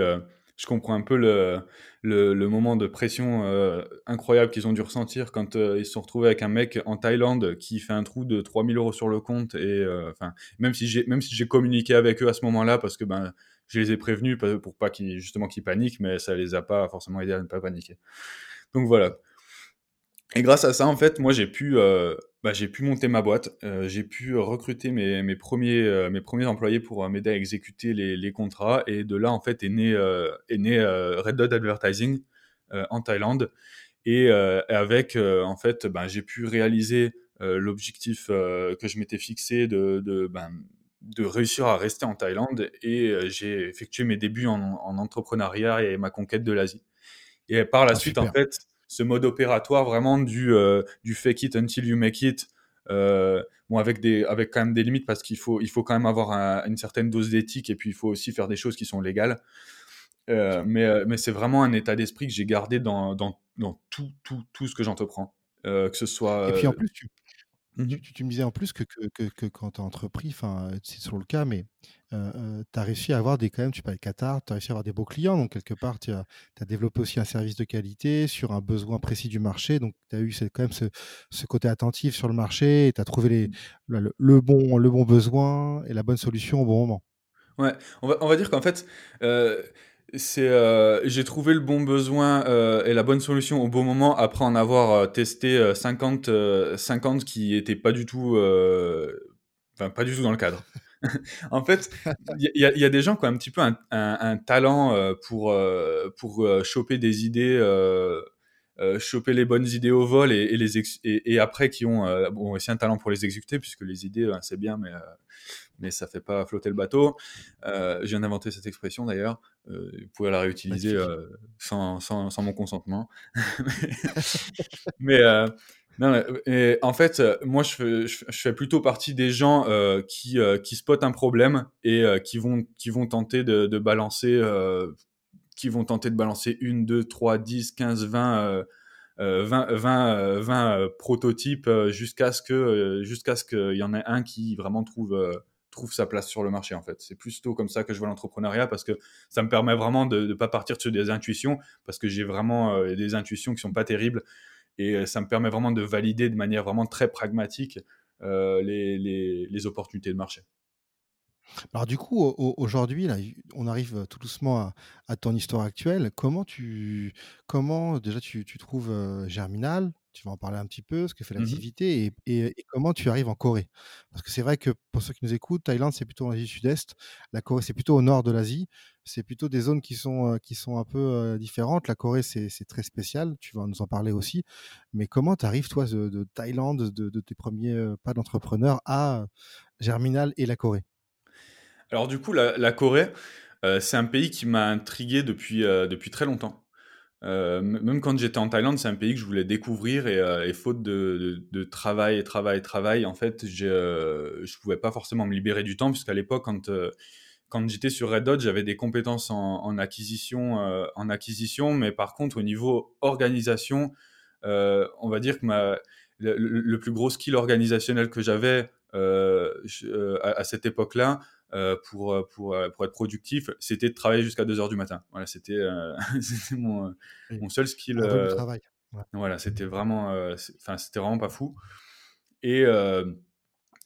[SPEAKER 3] je comprends un peu le, le, moment de pression euh, incroyable qu'ils ont dû ressentir quand euh, ils se sont retrouvés avec un mec en Thaïlande qui fait un trou de 3000 euros sur le compte. Et euh, enfin, même si j'ai si communiqué avec eux à ce moment-là parce que ben je les ai prévenus pour pas qu'ils justement qu'ils paniquent, mais ça les a pas forcément aidés à ne pas paniquer. Donc voilà. Et grâce à ça, en fait, moi, j'ai pu, euh, bah, j'ai pu monter ma boîte. Euh, j'ai pu recruter mes, mes premiers, euh, mes premiers employés pour m'aider à exécuter les, les, contrats. Et de là, en fait, est né, est né Red Dot Advertising en Thaïlande. Et avec, en fait, ben, j'ai pu réaliser l'objectif que je m'étais fixé de, de, ben, de réussir à rester en Thaïlande. Et j'ai effectué mes débuts en, en, entrepreneuriat et ma conquête de l'Asie. Et par la ah, suite, en fait, ce mode opératoire vraiment du, euh, du fake it until you make it. Euh, bon, avec, des, avec quand même des limites parce qu'il faut, il faut quand même avoir une certaine dose d'éthique et puis il faut aussi faire des choses qui sont légales. Euh, mais mais c'est vraiment un état d'esprit que j'ai gardé dans, dans, dans, tout, tout, tout ce que j'entreprends. que ce soit.
[SPEAKER 2] Et puis en plus, tu,
[SPEAKER 3] Mmh
[SPEAKER 2] Tu, tu- tu me disais en plus que, que, que, que quand tu as entrepris, enfin, c'est sur le cas, mais tu as réussi à avoir des, quand même, tu parlais de Qatar, tu as réussi à avoir des beaux clients. Donc, quelque part, tu as, as développé aussi un service de qualité sur un besoin précis du marché. Donc, tu as eu quand même ce, ce côté attentif sur le marché et tu as trouvé les, le, le bon, le bon besoin et la bonne solution au bon moment.
[SPEAKER 3] Ouais, on va, on va dire qu'en fait, euh, c'est, euh, j'ai trouvé le bon besoin euh, et la bonne solution au bon moment après en avoir euh, testé euh, 50, euh, 50 qui étaient pas du tout, enfin pas du tout dans le cadre. en fait, il y, y a des gens qui ont un petit peu un, un- talent pour pour choper des idées, choper les bonnes idées au vol et, les et, après qui ont bon, aussi un talent pour les exécuter puisque les idées euh, c'est bien mais mais ça fait pas flotter le bateau. Euh, je viens d'inventer cette expression d'ailleurs. Euh, vous pouvez la réutiliser euh, sans, sans, sans mon consentement. mais euh, non, et en fait, moi, je fais, je, je fais plutôt partie des gens qui, qui spotent un problème et qui, vont, qui vont tenter de, de balancer, qui vont tenter de balancer une, deux, trois, dix, quinze, vingt. euh, euh, 20, 20, euh, 20 euh, prototypes jusqu'à ce que jusqu'à ce qu'il y en ait un qui vraiment trouve trouve sa place sur le marché en fait. C'est plutôt comme ça que je vois l'entrepreneuriat parce que ça me permet vraiment de ne pas partir sur des intuitions parce que j'ai vraiment euh, des intuitions qui sont pas terribles et euh, ça me permet vraiment de valider de manière vraiment très pragmatique euh, les, les, opportunités de marché.
[SPEAKER 2] Alors du coup, au- au- aujourd'hui, on arrive tout doucement à, à ton histoire actuelle. Comment tu, comment déjà tu, tu trouves Germinal? Tu vas en parler un petit peu, ce que fait
[SPEAKER 3] Mhm.
[SPEAKER 2] l'activité et, et- et comment tu arrives en Corée? Parce que c'est vrai que pour ceux qui nous écoutent, Thaïlande c'est plutôt en Asie Sud-Est, la Corée c'est plutôt au nord de l'Asie. C'est plutôt des zones qui sont qui sont un peu différentes. La Corée c'est très spécial. Tu vas nous en parler aussi. Mais comment tu arrives toi de, de Thaïlande, de, de tes premiers pas d'entrepreneur à Germinal et la Corée?
[SPEAKER 3] Alors du coup, la, la Corée, euh, c'est un pays qui m'a intrigué depuis, euh, depuis très longtemps. Euh, même quand j'étais en Thaïlande, c'est un pays que je voulais découvrir et, euh, faute de, travail, travail, travail, en fait, euh, je pouvais pas forcément me libérer du temps puisqu'à l'époque, quand, quand j'étais sur Red Dot, j'avais des compétences en, acquisition, en acquisition, mais par contre, au niveau organisation, on va dire que ma, le, plus gros skill organisationnel que j'avais à, cette époque-là, pour, euh, pour, euh, pour être productif, c'était de travailler jusqu'à 2 heures du matin. Voilà, c'était euh, mon,
[SPEAKER 2] Oui.
[SPEAKER 3] mon seul skill. Euh,
[SPEAKER 2] travail. Ouais.
[SPEAKER 3] voilà, c'était vraiment, euh, enfin, c'était vraiment pas fou. Et, euh,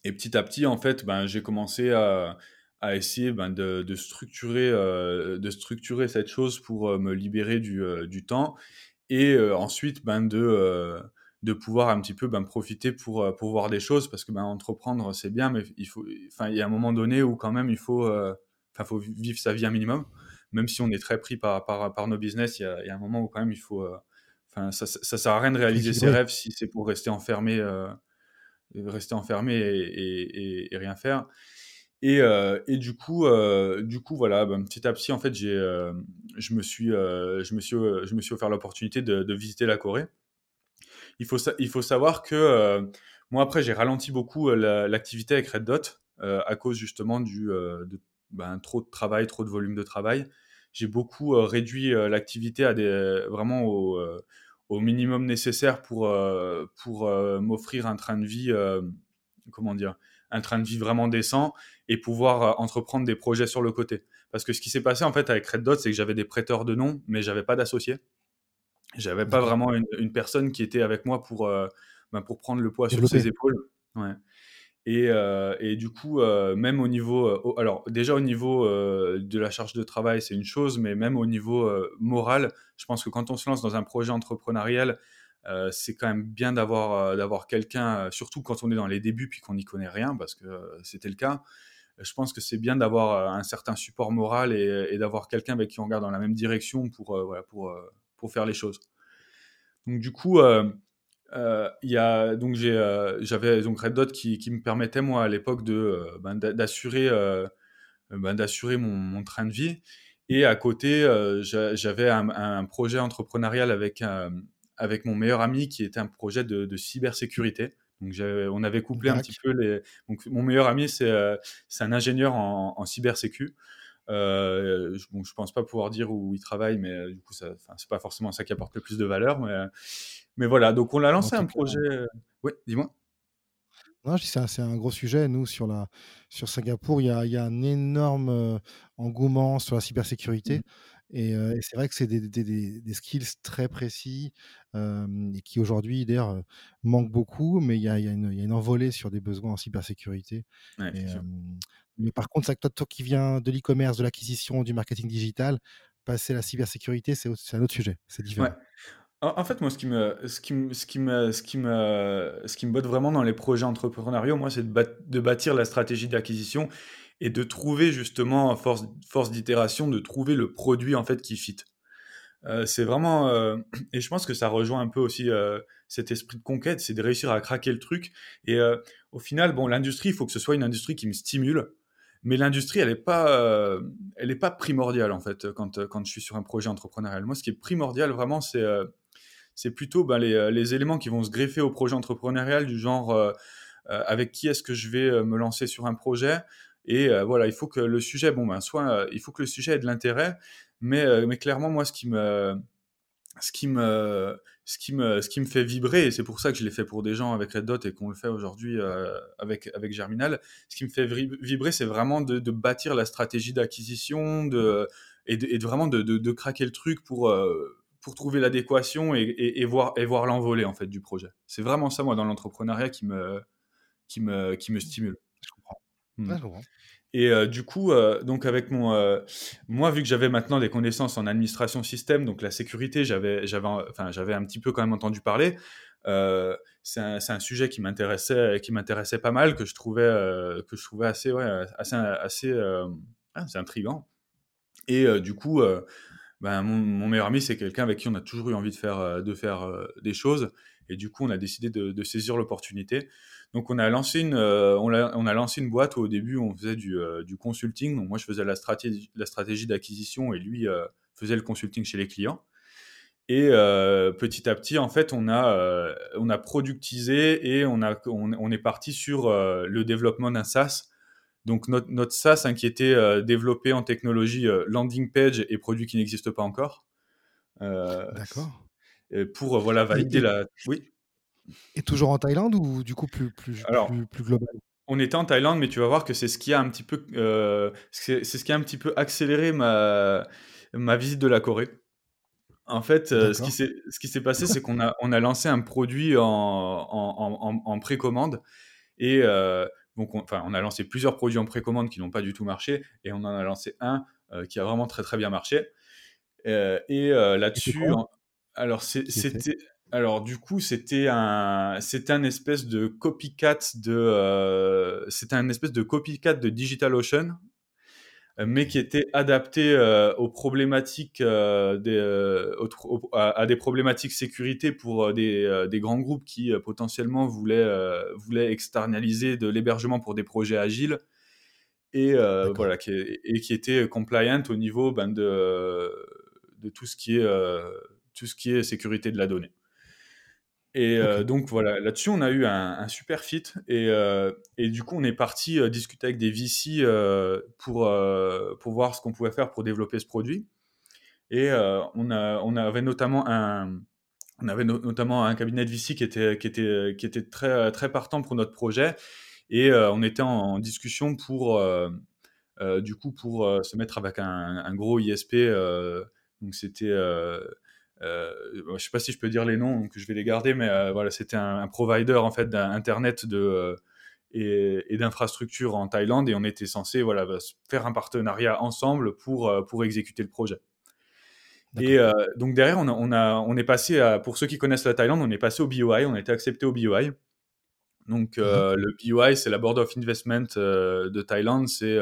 [SPEAKER 3] et petit à petit, en fait, ben, j'ai commencé à, à essayer ben, de, de structurer, euh, de structurer cette chose pour euh, me libérer du, euh, du temps et euh, ensuite ben, de, euh, de pouvoir un petit peu ben, profiter pour, euh, pour voir des choses parce que ben, entreprendre, c'est bien, mais il, faut, enfin, il y a un moment donné où quand même il faut, euh, faut vivre sa vie un minimum. Même si on est très pris par, par, par nos business, il y, a, il y a un moment où quand même il faut. euh, Enfin, ça, ça, ça sert à rien de réaliser ses rêves si c'est pour rester enfermé, euh, rester enfermé et, et, et- et rien faire. Et, euh, et du coup, euh, du coup, voilà, ben, petit à petit, en fait, j'ai, euh, je me suis, je me suis, je me suis offert l'opportunité de, de visiter la Corée. Il faut, savoir que euh, moi, après, j'ai ralenti beaucoup euh, la- l'activité avec Red Dot euh, à cause justement du de, ben, trop de travail, trop de volume de travail. J'ai beaucoup réduit l'activité à vraiment au, minimum nécessaire pour, m'offrir un train de vie, comment dire, un train de vie vraiment décent et pouvoir entreprendre des projets sur le côté. Parce que ce qui s'est passé en fait avec Red Dot, c'est que j'avais des prêteurs de noms, mais j'avais pas d'associés. J'avais pas vraiment une, une personne qui était avec moi pour, euh, ben, pour prendre le poids sur ses épaules. Ouais. Et, euh, et du coup, euh, même au niveau, euh, au- alors déjà au niveau de la charge de travail, c'est une chose, mais même au niveau moral, je pense que quand on se lance dans un projet entrepreneurial, c'est quand même bien d'avoir d'avoir quelqu'un, surtout quand on est dans les débuts puis qu'on n'y connaît rien, parce que c'était le cas. Je pense que c'est bien d'avoir un certain support moral et, et d'avoir quelqu'un avec qui on regarde dans la même direction pour, voilà, pour, pour faire les choses. Donc du coup, euh, euh, il a donc euh, j'avais donc Red Dot qui, qui me permettait moi à l'époque de euh, ben, d'a- d'assurer euh, ben, d'assurer mon, mon train de vie et à côté euh, j'a- j'avais un, un projet entrepreneurial avec avec mon meilleur ami qui était un projet de, de cybersécurité. Donc on avait couplé un petit peu les donc mon meilleur ami c'est euh, c'est un ingénieur en, en cybersécu. Euh, je, bon, je pense pas pouvoir dire où il travaille, mais euh, du coup, ça, c'est pas forcément ça qui apporte le plus de valeur. Mais, euh, mais voilà, donc on a
[SPEAKER 2] En
[SPEAKER 3] lancé un projet. euh, Oui, dis-moi.
[SPEAKER 2] Non, je dis c'est un, gros sujet. Nous, sur, la, sur Singapour, il y a, il y a un énorme engouement sur la cybersécurité. Et, euh, et c'est vrai que c'est des, des, des, des skills très précis euh, et qui aujourd'hui, d'ailleurs, manquent beaucoup. Mais il y, a, y une, il y, a une, envolée sur des besoins en cybersécurité.
[SPEAKER 3] Ouais,
[SPEAKER 2] et, mais par contre, ça, toi, toi qui viens de l'e-commerce, de l'acquisition, du marketing digital, passer à la cybersécurité, c'est un autre sujet. C'est différent.
[SPEAKER 3] Ouais. En fait, moi, ce qui me, ce qui me, ce qui me, ce qui me, ce qui me botte vraiment dans les projets entrepreneuriaux, moi, c'est de, de, bâtir la stratégie d'acquisition et de trouver justement, force, force d'itération, de trouver le produit en fait qui fit. Euh, c'est vraiment, euh, et je pense que ça rejoint un peu aussi euh, cet esprit de conquête, c'est de réussir à craquer le truc. Et au final, bon, l'industrie, il faut que ce soit une industrie qui me stimule, mais l'industrie, elle n'est pas, elle est pas primordiale en fait quand, quand je suis sur un projet entrepreneurial. Moi, ce qui est primordial vraiment, c'est c'est plutôt ben, les, les, éléments qui vont se greffer au projet entrepreneurial, du genre avec qui est-ce que je vais me lancer sur un projet. Et euh, voilà, il faut que le sujet, bon, ben, soit, il faut que le sujet ait de l'intérêt, mais, mais clairement, moi, ce qui me, ce qui me, ce qui me, ce qui me fait vibrer, et c'est pour ça que je l'ai fait pour des gens avec Red Dot et qu'on le fait aujourd'hui euh, avec, avec Germinal, ce qui me fait vibrer, c'est vraiment de, bâtir la stratégie d'acquisition de, et, de, vraiment de, de, craquer le truc pour, euh, pour trouver l'adéquation et, voir, et voir l'envolée en fait du projet. C'est vraiment ça, moi, dans l'entrepreneuriat qui me, qui, me, qui me stimule.
[SPEAKER 2] Mmh. Comprends.
[SPEAKER 3] Et euh, du coup, euh, donc avec mon, euh, moi vu que j'avais maintenant des connaissances en administration système, donc la sécurité, j'avais, j'avais, enfin j'avais un petit peu quand même entendu parler. C'est un, un, sujet qui m'intéressait, qui m'intéressait pas mal, que je trouvais, que je trouvais assez, ouais, assez, assez, assez intrigant. Et du coup, ben, mon, mon, meilleur ami, c'est quelqu'un avec qui on a toujours eu envie de faire, de faire des choses. Et du coup, on a décidé de, saisir l'opportunité. Donc, on a lancé une, euh, on, a, lancé une boîte où au début, on faisait du, euh, consulting. Donc, moi, je faisais la stratégie, la stratégie d'acquisition et lui euh, faisait le consulting chez les clients. Et petit à petit, en fait, on a, on a productisé et on, a, on est parti sur le développement d'un SaaS. Donc, notre, notre SaaS hein, qui était développé en technologie landing page et produit qui n'existe pas encore.
[SPEAKER 2] D'accord.
[SPEAKER 3] Pour voilà, valider la. Oui.
[SPEAKER 2] Et toujours en Thaïlande ou du coup plus, plus,
[SPEAKER 3] Alors,
[SPEAKER 2] plus, plus global?
[SPEAKER 3] on était en Thaïlande, mais tu vas voir que c'est ce qui a un petit peu, euh, c'est ce qui a un petit peu accéléré ma, ma visite de la Corée. En fait, euh, ce qui s'est, passé, c'est qu'on a, on a lancé un produit en, en, en, en précommande et euh, donc, on, enfin, on a lancé plusieurs produits en précommande qui n'ont pas du tout marché et on en a lancé un qui a vraiment très très bien marché. Et là-dessus, alors c'était alors du coup, c'était un, c'était un espèce de copycat de, euh, c'était un espèce de copycat de DigitalOcean, euh, mais qui était adapté euh, aux problématiques euh, des, aux, à, des problématiques sécurité pour des, des grands groupes qui potentiellement voulaient, voulaient externaliser de l'hébergement pour des projets agiles et voilà, qui, et qui était compliant au niveau ben, de, de tout ce qui est tout ce qui est sécurité de la donnée. Et euh, donc voilà, là-dessus, on a eu un, un super fit. Et, euh, et, du coup, on est parti euh, discuter avec des VC pour, pour voir ce qu'on pouvait faire pour développer ce produit. Et on, a, on avait notamment un, on avait no notamment un cabinet de VC qui était, qui était, qui était très, très partant pour notre projet. Et on était en, en, discussion pour, du coup, pour se mettre avec un, un gros ISP. donc c'était euh, je sais pas si je peux dire les noms, donc je vais les garder, mais euh, voilà, c'était un, un, provider en fait d'internet de euh, et, et d'infrastructures en Thaïlande et on était censé voilà faire un partenariat ensemble pour pour exécuter le projet. Et donc derrière, on, a, on, a, on est passé, à, pour ceux qui connaissent la Thaïlande, on est passé au BOI, on a été accepté au BOI. Donc mmh. le BOI, c'est la Board of Investment de Thaïlande, c'est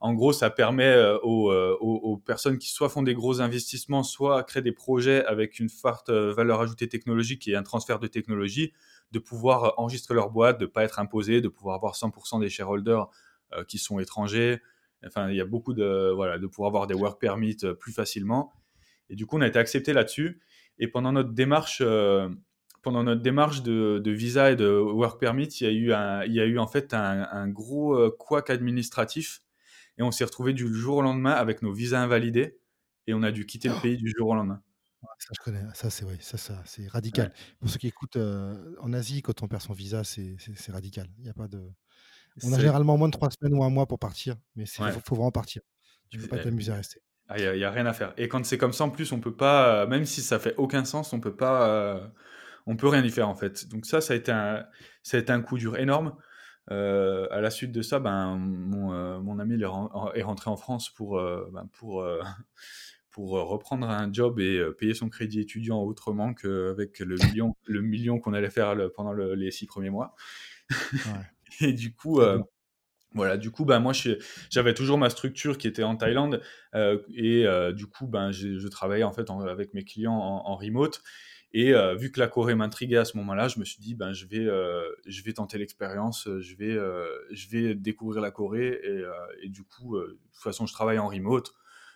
[SPEAKER 3] en gros, ça permet euh, aux, euh, aux, personnes qui soit font des gros investissements, soit créent des projets avec une forte euh, valeur ajoutée technologique et un transfert de technologie, de pouvoir enregistrer leur boîte, de ne pas être imposé, de pouvoir avoir 100% des shareholders qui sont étrangers. Enfin, il y a beaucoup de voilà, de pouvoir avoir des work permits plus facilement. Et du coup, on a été accepté là-dessus. Et pendant notre démarche, pendant notre démarche de, visa et de work permit, il y a eu, en fait un, un gros couac administratif et on s'est retrouvé du jour au lendemain avec nos visas invalidés et on a dû quitter le pays du jour au lendemain.
[SPEAKER 2] ça, je connais. Ça, c'est ouais, ça, ça, c'est radical.
[SPEAKER 3] Ouais.
[SPEAKER 2] Pour ceux qui écoutent, euh, en Asie, quand on perd son visa, c'est radical. Il y a pas de... On a généralement moins de trois semaines ou un mois pour partir, mais il faut,
[SPEAKER 3] ouais.
[SPEAKER 2] faut vraiment partir. Tu peux pas t'amuser à rester.
[SPEAKER 3] Ah, il n'y a, rien à faire. Et quand c'est comme ça, en plus, on peut pas, euh, même si ça fait aucun sens, on peut pas, euh, on peut rien y faire en fait. Donc ça, ça a été un, ça a été un coup dur énorme. Euh, à la suite de ça, ben, mon, euh, mon ami est, ren- est rentré en France pour, euh, ben, pour, pour reprendre un job et payer son crédit étudiant autrement qu'avec le million, le million qu'on allait faire le- pendant le- les six premiers mois.
[SPEAKER 2] Ouais,
[SPEAKER 3] Et du coup, voilà, du coup, ben, moi, j'avais toujours ma structure qui était en Thaïlande et du coup, ben, je, je travaillais en fait en- avec mes clients en, en remote. Et euh, vu que la Corée m'intriguait à ce moment-là, je me suis dit, ben, je vais, euh, je vais tenter l'expérience, euh, je vais, euh, je vais découvrir la Corée. Et, et du coup, de toute façon, je travaille en remote.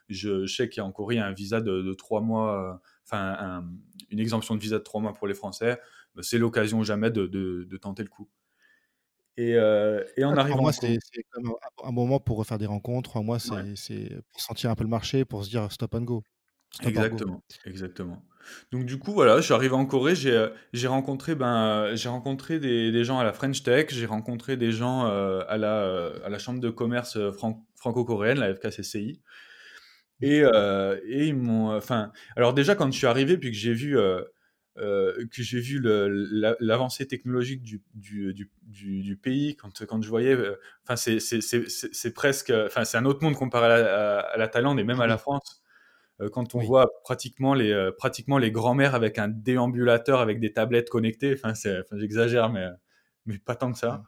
[SPEAKER 3] Je, je sais qu'en Corée, il y a un visa de, de trois mois, enfin, un- une exemption de visa de trois mois pour les Français. Ben, C'est l'occasion jamais de, de- de tenter le coup. Et, et en
[SPEAKER 2] Ouais,
[SPEAKER 3] arrivant
[SPEAKER 2] mois,
[SPEAKER 3] en
[SPEAKER 2] c'est un, moment pour refaire des rencontres. Trois mois,
[SPEAKER 3] ouais.
[SPEAKER 2] c'est c'est pour sentir un peu le marché, pour se dire stop and go. Stop or go.
[SPEAKER 3] Exactement, exactement. Donc du coup voilà, je suis arrivé en Corée, j'ai euh, j'ai rencontré ben euh, j'ai rencontré des, des gens à la French Tech, j'ai rencontré des gens euh, à la euh, à la chambre de commerce fran- franco-coréenne, la FKCCI. Et, euh, et ils m'ont enfin alors déjà quand je suis arrivé puis que j'ai vu que j'ai vu le- la- l'avancée technologique du, du, du, du, du pays quand quand je voyais enfin c'est c'est c'est c'est c'est presque enfin c'est un autre monde comparé à la, à- à la Thaïlande et même à la France quand on
[SPEAKER 2] oui.
[SPEAKER 3] voit pratiquement les, euh, pratiquement les grands-mères avec un déambulateur avec des tablettes connectées, enfin, c'est, enfin j'exagère, mais, mais pas tant que ça.
[SPEAKER 2] Mm.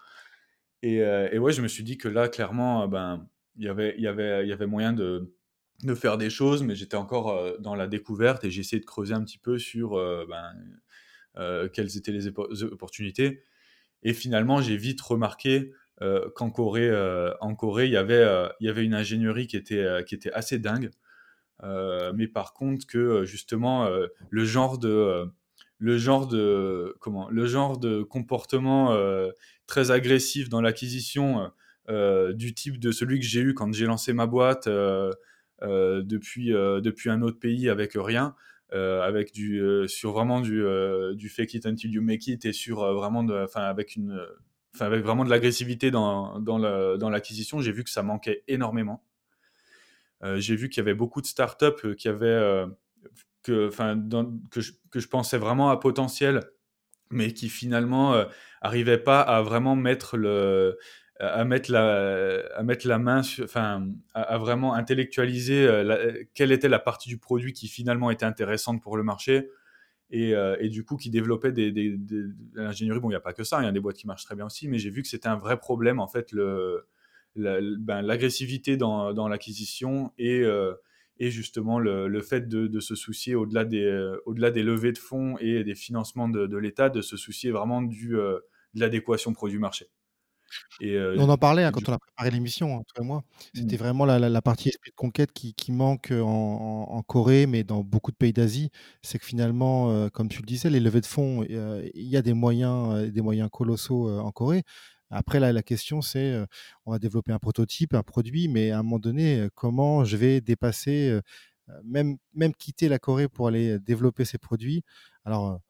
[SPEAKER 3] Et, euh, et ouais, je me suis dit que là, clairement, euh, ben, il y avait, il y avait, il y avait moyen de, de faire des choses, mais j'étais encore euh, dans la découverte et j'ai essayé de creuser un petit peu sur euh, ben, euh, quelles étaient les opportunités. Et finalement, j'ai vite remarqué euh, qu'en Corée, euh, en Corée, il y avait, euh, il y avait une ingénierie qui était, euh, qui était assez dingue. Euh, mais par contre que euh, justement euh, le genre de le genre de comment le genre de comportement très agressif dans l'acquisition du type de celui que j'ai eu quand j'ai lancé ma boîte depuis depuis un autre pays avec rien avec du sur vraiment du du fake it until you make it et sur vraiment enfin avec une avec vraiment de l'agressivité dans dans la- dans l'acquisition j'ai vu que ça manquait énormément j'ai vu qu'il y avait beaucoup de startups euh, qui avaient, euh, que, je, pensais vraiment à potentiel, mais qui finalement euh, arrivaient pas à vraiment mettre la, main, enfin, à, vraiment intellectualiser euh, quelle était la partie du produit qui finalement était intéressante pour le marché. Et, euh, du coup, qui développait de l'ingénierie. Bon, il n'y a pas que ça, il y a des boîtes qui marchent très bien aussi, mais j'ai vu que c'était un vrai problème, en fait, la- ben, l'agressivité dans, dans l'acquisition et, euh, et justement le, le fait de, de se soucier au-delà des, euh, au-delà des levées de fonds et des financements de, de l'État, de se soucier vraiment du, euh, de l'adéquation produit-marché. Et, euh,
[SPEAKER 2] On en parlait hein, quand on a préparé l'émission, hein, toi et moi. C'était
[SPEAKER 3] Mm.
[SPEAKER 2] vraiment la, la- la partie esprit de conquête qui, qui manque en, en- en Corée, mais dans beaucoup de pays d'Asie. C'est que finalement, euh, comme tu le disais, les levées de fonds, euh, il y a des moyens, des moyens colossaux en Corée. Après, là, la question, c'est on va développer un prototype, un produit, mais à un moment donné, comment je vais dépasser, même, même quitter la Corée pour aller développer ces produits? Alors,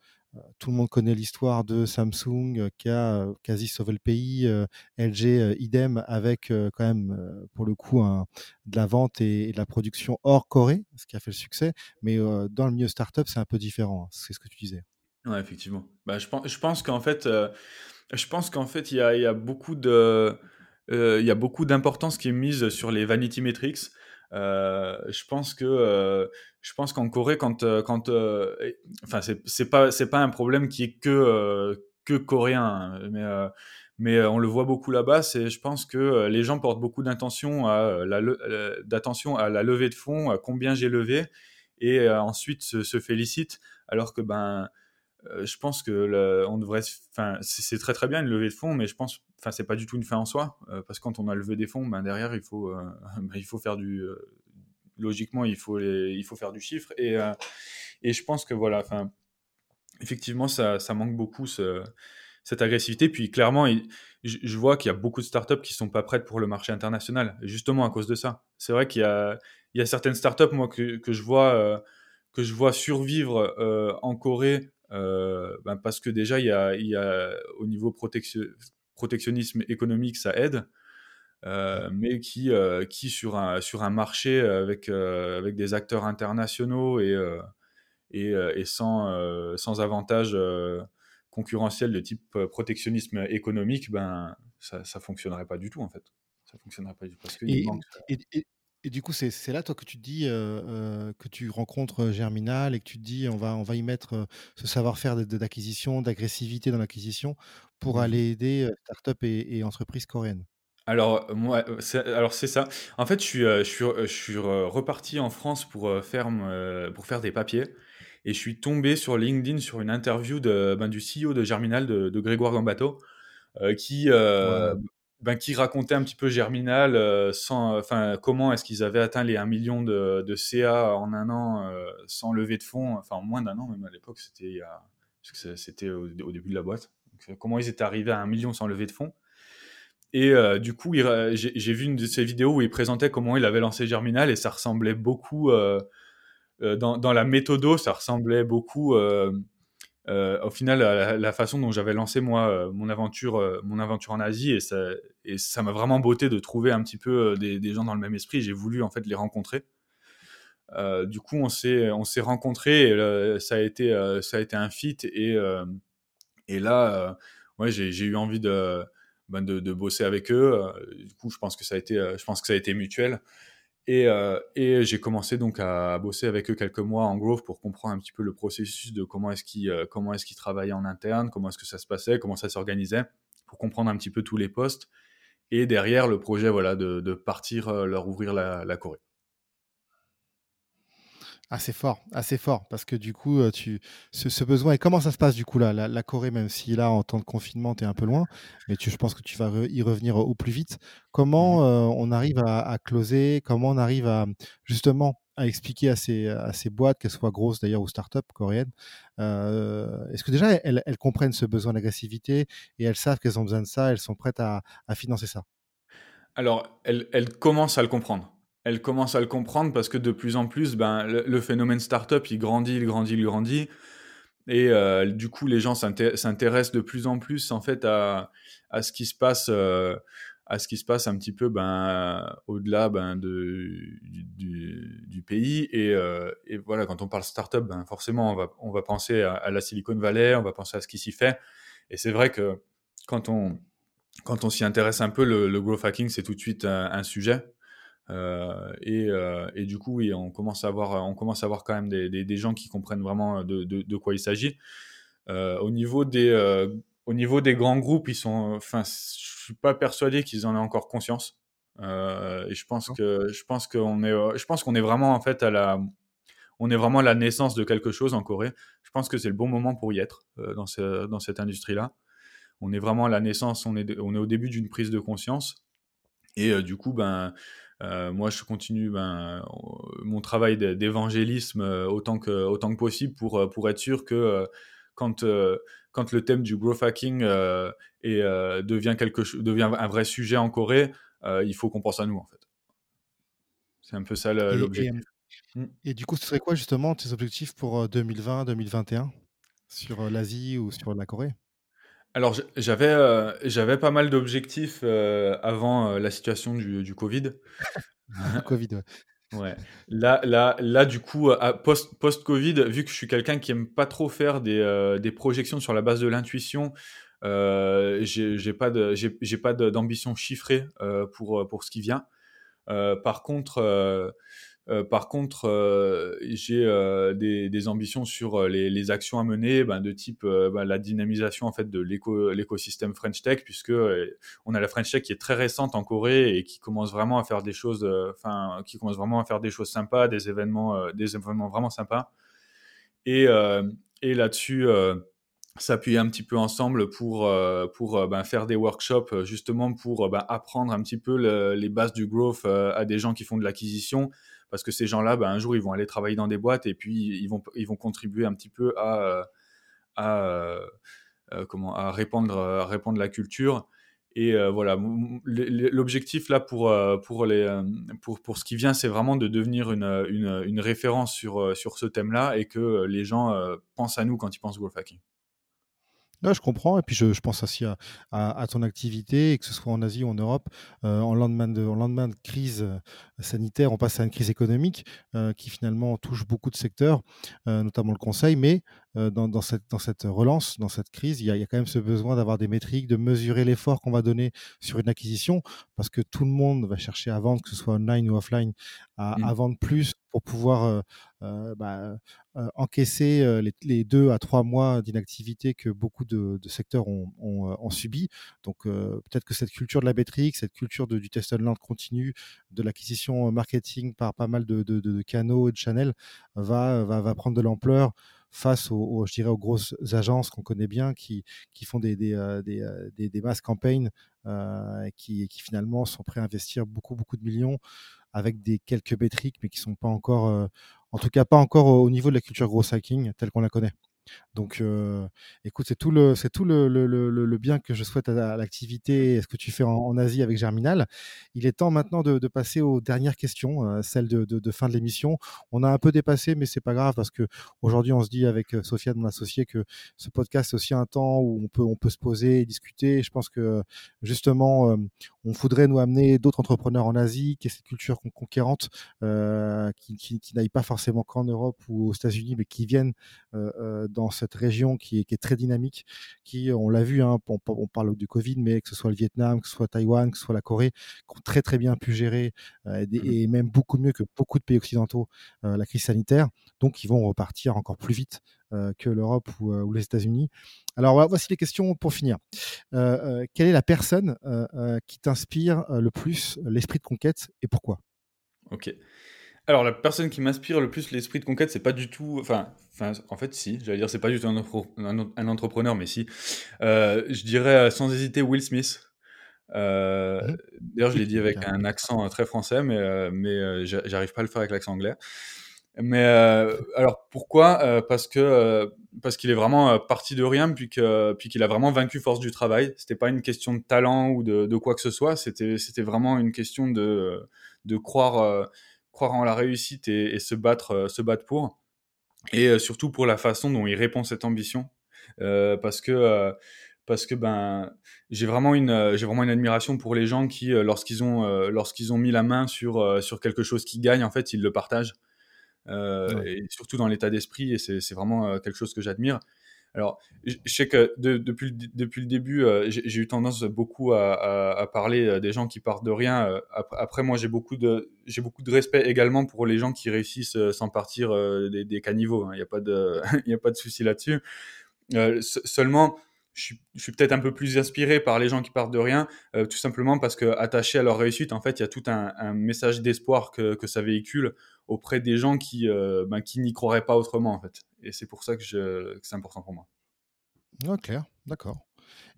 [SPEAKER 2] tout le monde connaît l'histoire de Samsung qui a quasi sauvé le pays, LG idem avec quand même pour le coup de la vente et, de la production hors Corée, ce qui a fait le succès. Mais dans le milieu startup, c'est un peu différent. hein. C'est ce que tu disais.
[SPEAKER 3] Ouais, effectivement. Bah, je pense, je pense qu'en fait, euh, je pense qu'en fait, il y a, y a beaucoup de, euh, y a beaucoup d'importance qui est mise sur les vanity metrics. Euh, je pense que, je pense qu'en Corée, quand, quand, enfin, c'est, c'est pas, c'est pas un problème qui est que, que coréen, hein, mais, mais on le voit beaucoup là-bas. C'est, je pense que les gens portent beaucoup d'intention à la, d'attention à la levée de fonds, à combien j'ai levé, et ensuite se, se félicitent, alors que ben euh, je pense que le- on devrait, enfin, c'est très très bien une levée de fonds, mais je pense, enfin, c'est pas du tout une fin en soi, euh, parce que quand on a levé des fonds, ben derrière il faut, euh, ben, il faut faire du, logiquement il faut les, il faut faire du chiffre, et et je pense que voilà, enfin, effectivement ça, ça manque beaucoup ce, cette agressivité, puis clairement, je, vois qu'il y a beaucoup de startups qui sont pas prêtes pour le marché international, justement à cause de ça. C'est vrai qu'il y a, il y a certaines startups moi que, que je vois. que je vois survivre en Corée ben parce que déjà il y a, y a au niveau protectionnisme économique ça aide mais qui, qui sur, un, sur un marché avec, avec des acteurs internationaux et, et, et sans, sans avantage concurrentiel de type protectionnisme économique, ben, ça ne fonctionnerait pas du tout en fait. Ça fonctionnerait pas du tout parce
[SPEAKER 2] et, manque... et, et, du coup, c'est là toi que tu te dis que tu rencontres Germinal et que tu te dis on va, on va y mettre ce savoir-faire d'acquisition, d'agressivité dans l'acquisition pour mmh aller aider startups et, et entreprises coréennes?
[SPEAKER 3] Alors moi, c'est alors c'est ça. En fait, je suis, je suis, je suis reparti en France pour faire pour faire des papiers et je suis tombé sur LinkedIn sur une interview de, ben, du CEO de Germinal, de, de Grégoire Gambato, euh, qui, euh, ben, qui racontait un petit peu Germinal, euh, comment est-ce qu'ils avaient atteint les 1 million de, CA en un an sans lever de fonds, enfin en moins d'un an même à l'époque, c'était, au, début de la boîte. Donc, comment ils étaient arrivés à 1 million sans lever de fonds. Et du coup, j'ai vu une de ces vidéos où il présentait comment il avait lancé Germinal et ça ressemblait beaucoup euh, dans, la méthodo, ça ressemblait beaucoup euh, euh, au final la, façon dont j'avais lancé moi mon aventure mon aventure en Asie et ça et ça m'a vraiment beauté de trouver un petit peu des, gens dans le même esprit. J'ai voulu en fait les rencontrer. Du coup on s'est on s'est rencontrés et ça a été ça a été un fit. Et et là ouais j'ai eu envie de, ben de, de bosser avec eux. Du coup je pense que ça a été je pense que ça a été mutuel et, euh, et j'ai commencé donc à, bosser avec eux quelques mois en growth pour comprendre un petit peu le processus de comment est-ce qu'ils euh, comment est-ce qu'ils travaillaient en interne, comment est-ce que ça se passait, comment ça s'organisait, pour comprendre un petit peu tous les postes. Et derrière le projet, voilà, de, de partir euh, leur ouvrir la, la Corée.
[SPEAKER 2] Assez fort, assez fort, parce que du coup, tu, ce, besoin, et comment ça se passe du coup là, la, Corée, même si là, en temps de confinement, tu es un peu loin, mais tu, je pense que tu vas y revenir au plus vite. Comment mmh. on arrive à, closer, comment on arrive à justement à expliquer à ces, à ces boîtes, qu'elles soient grosses d'ailleurs ou start-up coréennes, est-ce que déjà elles, elles comprennent ce besoin d'agressivité et elles savent qu'elles ont besoin de ça, elles sont prêtes à, à financer ça?
[SPEAKER 3] Alors, elles, elles commencent à le comprendre elle commence à le comprendre parce que de plus en plus, ben, le, phénomène startup, il grandit, il grandit, il grandit. Et euh, du coup, les gens s'intéressent de plus en plus en fait à, à ce qui se passe, euh, à ce qui se passe un petit peu ben, au-delà ben, de, du, du, pays. Et, euh, et, voilà, quand on parle startup, ben, forcément, on va, on va penser à, la Silicon Valley, on va penser à ce qui s'y fait. Et c'est vrai que quand on, quand on s'y intéresse un peu, le, le growth hacking, c'est tout de suite un sujet. Euh, et, euh, et, du coup, oui, on commence à avoir, on commence à avoir quand même des, des, des gens qui comprennent vraiment de, de, de quoi il s'agit. Euh, au niveau des, au niveau des grands groupes, ils sont, enfin, je suis pas persuadé qu'ils en aient encore conscience. et je pense que, je pense qu'on est, je pense qu'on est vraiment en fait à la, on est vraiment à la naissance de quelque chose en Corée. Je pense que c'est le bon moment pour y être dans, ce, dans cette industrie-là. On est vraiment à la naissance, on est, on est au début d'une prise de conscience. Et du coup, ben, euh, moi, je continue ben, mon travail d'évangélisme euh, autant que, autant que possible pour, euh, pour être sûr que quand, quand le thème du growth hacking et, devient, quelque devient un vrai sujet en Corée, il faut qu'on pense à nous, en fait. C'est un peu ça l'objectif.
[SPEAKER 2] Mmh. Et, du coup, ce serait quoi justement tes objectifs pour 2020-2021 sur l'Asie ou sur la Corée?
[SPEAKER 3] Alors j'avais euh, j'avais pas mal d'objectifs euh, avant euh, la situation du, du Covid.
[SPEAKER 2] Covid,
[SPEAKER 3] ouais. ouais. Là, là, là, du coup, post, post-Covid, vu que je suis quelqu'un qui aime pas trop faire des, des projections sur la base de l'intuition, j'ai pas de, j'ai pas d'ambition chiffrée pour, pour ce qui vient. par contre, euh, par contre, euh, j'ai euh, des, ambitions sur les, actions à mener, ben, de type ben, la dynamisation en fait de l'écosystème French Tech, puisque on a la French Tech qui est très récente en Corée et qui commence vraiment à faire des choses, enfin, qui commence vraiment à faire des choses sympas, des événements, des événements vraiment sympas. Et, là-dessus s'appuyer un petit peu ensemble pour, pour ben, faire des workshops justement pour apprendre un petit peu les bases du growth à des gens qui font de l'acquisition parce que ces gens-là, ben, un jour, ils vont aller travailler dans des boîtes et puis ils vont, ils vont contribuer un petit peu à, à, euh, comment, à, répandre, répandre la culture. Et voilà, l'objectif là pour, pour, les, pour, pour ce qui vient, c'est vraiment de devenir une, une, référence sur, sur ce thème-là et que les gens pensent à nous quand ils pensent growth hacking
[SPEAKER 2] je comprends. Et puis, je, pense aussi à, ton activité, que ce soit en Asie ou en Europe. Euh, en, lendemain de, en lendemain de crise euh, sanitaire, on passe à une crise économique euh, qui finalement touche beaucoup de secteurs, notamment le conseil. Mais dans, cette, dans cette relance, dans cette crise, il y a, quand même ce besoin d'avoir des métriques, de mesurer l'effort qu'on va donner sur une acquisition, parce que tout le monde va chercher à vendre, que ce soit online ou offline, à, mmh. vendre plus pour pouvoir bah, encaisser les, deux à trois mois d'inactivité que beaucoup de, secteurs ont, subi. Donc peut-être que cette culture de la métrique, cette culture du test land continu, de l'acquisition marketing par pas mal de, canaux et de channels va, va, va prendre de l'ampleur face aux, je dirais, aux grosses agences qu'on connaît bien qui, qui font des, des, euh, des, euh, des, des mass euh, qui, qui finalement sont prêts à investir beaucoup, beaucoup de millions avec des quelques métriques, mais qui sont pas encore, en tout cas pas encore au niveau de la culture gros hacking telle qu'on la connaît. Donc, euh, écoute, c'est tout le, tout le, le, bien que je souhaite à, l'activité et ce que tu fais en, Asie avec Germinal. Il est temps maintenant de, passer aux dernières questions, euh, celles de, de, fin de l'émission. On a un peu dépassé, mais c'est pas grave parce que aujourd'hui, on se dit avec euh, Sophia, mon associé, que ce podcast c'est aussi un temps où on peut, on peut se poser et discuter. je pense que justement, on voudrait nous amener d'autres entrepreneurs en Asie, qui est cette culture conquérante, euh, qui, qui, qui n'aille pas forcément qu'en Europe ou aux États-Unis, mais qui viennent euh, dans cette région qui est, qui est, très dynamique, qui, on l'a vu, hein, on, parle du Covid, mais que ce soit le Vietnam, que ce soit Taïwan, que ce soit la Corée, qui ont très très bien pu gérer, euh, mmh et, même beaucoup mieux que beaucoup de pays occidentaux, euh, la crise sanitaire. Donc, ils vont repartir encore plus vite euh, que l'Europe ou, ou, les États-Unis. Alors, voici les questions pour finir. quelle est la personne qui t'inspire le plus l'esprit de conquête et pourquoi?
[SPEAKER 3] Ok. Alors, la personne qui m'inspire le plus l'esprit de conquête, c'est pas du tout. Enfin, enfin, en fait, si, j'allais dire, c'est pas du tout un, entrepreneur, mais si. Euh, je dirais euh, sans hésiter Will Smith. Euh, mmh. D'ailleurs, je l'ai dit avec un accent très français, mais, mais j'arrive pas à le faire avec l'accent anglais. Mais alors pourquoi? Parce que parce qu'il est vraiment parti de rien, puis que puis qu'il a vraiment vaincu force du travail. C'était pas une question de talent ou de, de quoi que ce soit. C'était c'était vraiment une question de de croire croire en la réussite et, se, battre, euh, se battre pour. Et euh, surtout pour la façon dont il répond cette ambition. Euh, parce que parce que ben j'ai vraiment une j'ai vraiment une admiration pour les gens qui lorsqu'ils ont lorsqu'ils ont mis la main sur sur quelque chose qui gagne en fait ils le partagent et surtout dans l'état d'esprit et c'est vraiment quelque chose que j'admire alors, je sais que depuis, le, début, euh, j'ai eu tendance beaucoup à, parler euh, des gens qui partent de rien. Euh, après, moi, j'ai beaucoup de respect également pour les gens qui réussissent sans partir des, caniveaux. Il hein. n'y a pas de il souci là-dessus. seulement, je suis, peut-être un peu plus inspiré par les gens qui partent de rien, tout simplement parce que attaché à leur réussite, en fait, il y a tout un, message d'espoir que, ça véhicule auprès des gens qui, ben, qui n'y croiraient pas autrement, en fait. Et c'est pour ça que, c'est important pour moi.
[SPEAKER 2] Oh, clair, d'accord.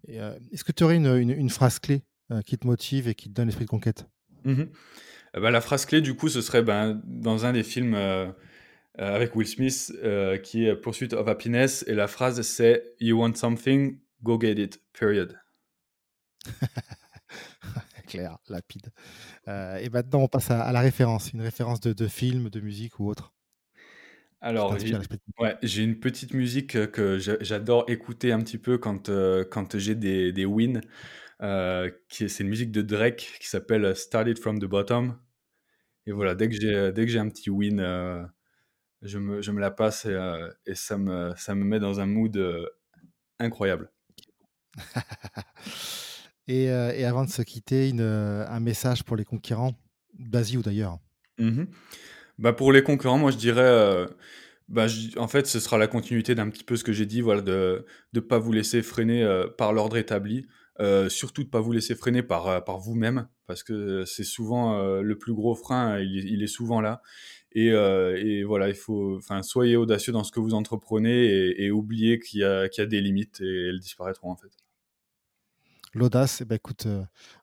[SPEAKER 2] Euh, est-ce que tu aurais une, une, phrase clé euh, qui te motive et qui te donne l'esprit de conquête?
[SPEAKER 3] Mmh bah, La phrase clé, du coup, ce serait ben, dans un des films euh, avec Will Smith qui est Pursuit of Happiness. Et la phrase, c'est You want something, go get it, period.
[SPEAKER 2] Clair, lapide. et maintenant, on passe à, la référence, une référence de, de film, de musique ou autre.
[SPEAKER 3] Alors, j'ai une petite musique euh, que j'adore écouter un petit peu quand, euh, quand j'ai des, des wins. Euh, c'est une musique de Drake qui s'appelle Started from the Bottom. Et voilà, dès que j'ai dès que j'ai un petit win, je, me, je me la passe et, et ça, me, ça me met dans un mood incroyable.
[SPEAKER 2] et, et, avant de se quitter, une, un message pour les concurrents d'Asie ou d'ailleurs.
[SPEAKER 3] Mmh bah pour les concurrents, moi je dirais, euh, bah, en fait, ce sera la continuité d'un petit peu ce que j'ai dit, voilà, de ne pas vous laisser freiner euh, par l'ordre établi, euh, surtout de ne pas vous laisser freiner par, par vous-même, parce que c'est souvent le plus gros frein, il, est souvent là. Et, voilà, il faut, soyez audacieux dans ce que vous entreprenez et, oubliez qu'il y a des limites et elles disparaîtront en fait.
[SPEAKER 2] L'audace, eh ben, écoute,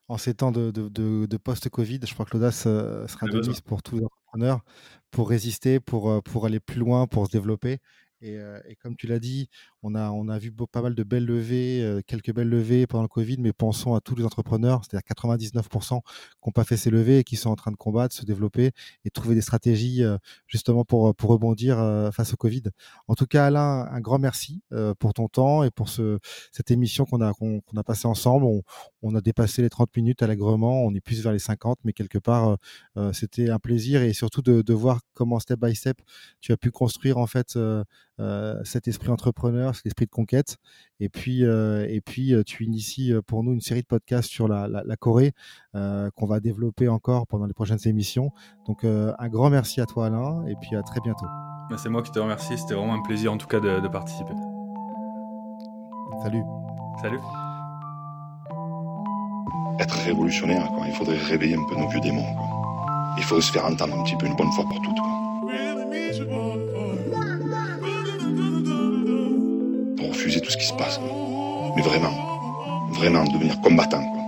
[SPEAKER 2] en ces temps de, de, de, post-Covid, je crois que l'audace sera de mise pour tous les entrepreneurs, pour résister, pour, pour aller plus loin, pour se développer. Et, et comme tu l'as dit, on a, on a vu pas mal de belles levées, quelques belles levées pendant le Covid, mais pensons à tous les entrepreneurs, c'est-à-dire 99% qui n'ont pas fait ces levées et qui sont en train de combattre, se développer et trouver des stratégies justement pour, rebondir face au Covid. En tout cas, Alain, un grand merci pour ton temps et pour ce, cette émission qu'on a, qu'on a passée ensemble. On, on, a dépassé les 30 minutes allègrement, on est plus vers les 50, mais quelque part, c'était un plaisir et surtout de, de, voir comment step by step tu as pu construire en fait cet esprit entrepreneur, cet esprit de conquête. Et puis, et puis tu inities pour nous une série de podcasts sur la, la, la Corée qu'on va développer encore pendant les prochaines émissions. Donc, un grand merci à toi, Alain, et puis à très bientôt.
[SPEAKER 3] Bah, c'est moi qui te remercie. C'était vraiment un plaisir, en tout cas, de, de participer.
[SPEAKER 2] Salut.
[SPEAKER 3] Salut.
[SPEAKER 4] Être révolutionnaire, quoi. il faudrait réveiller un peu nos vieux démons. Quoi. Il faudrait se faire entendre un petit peu une bonne fois pour toutes. Quoi. Ce qui se passe. Mais vraiment, vraiment devenir combattant.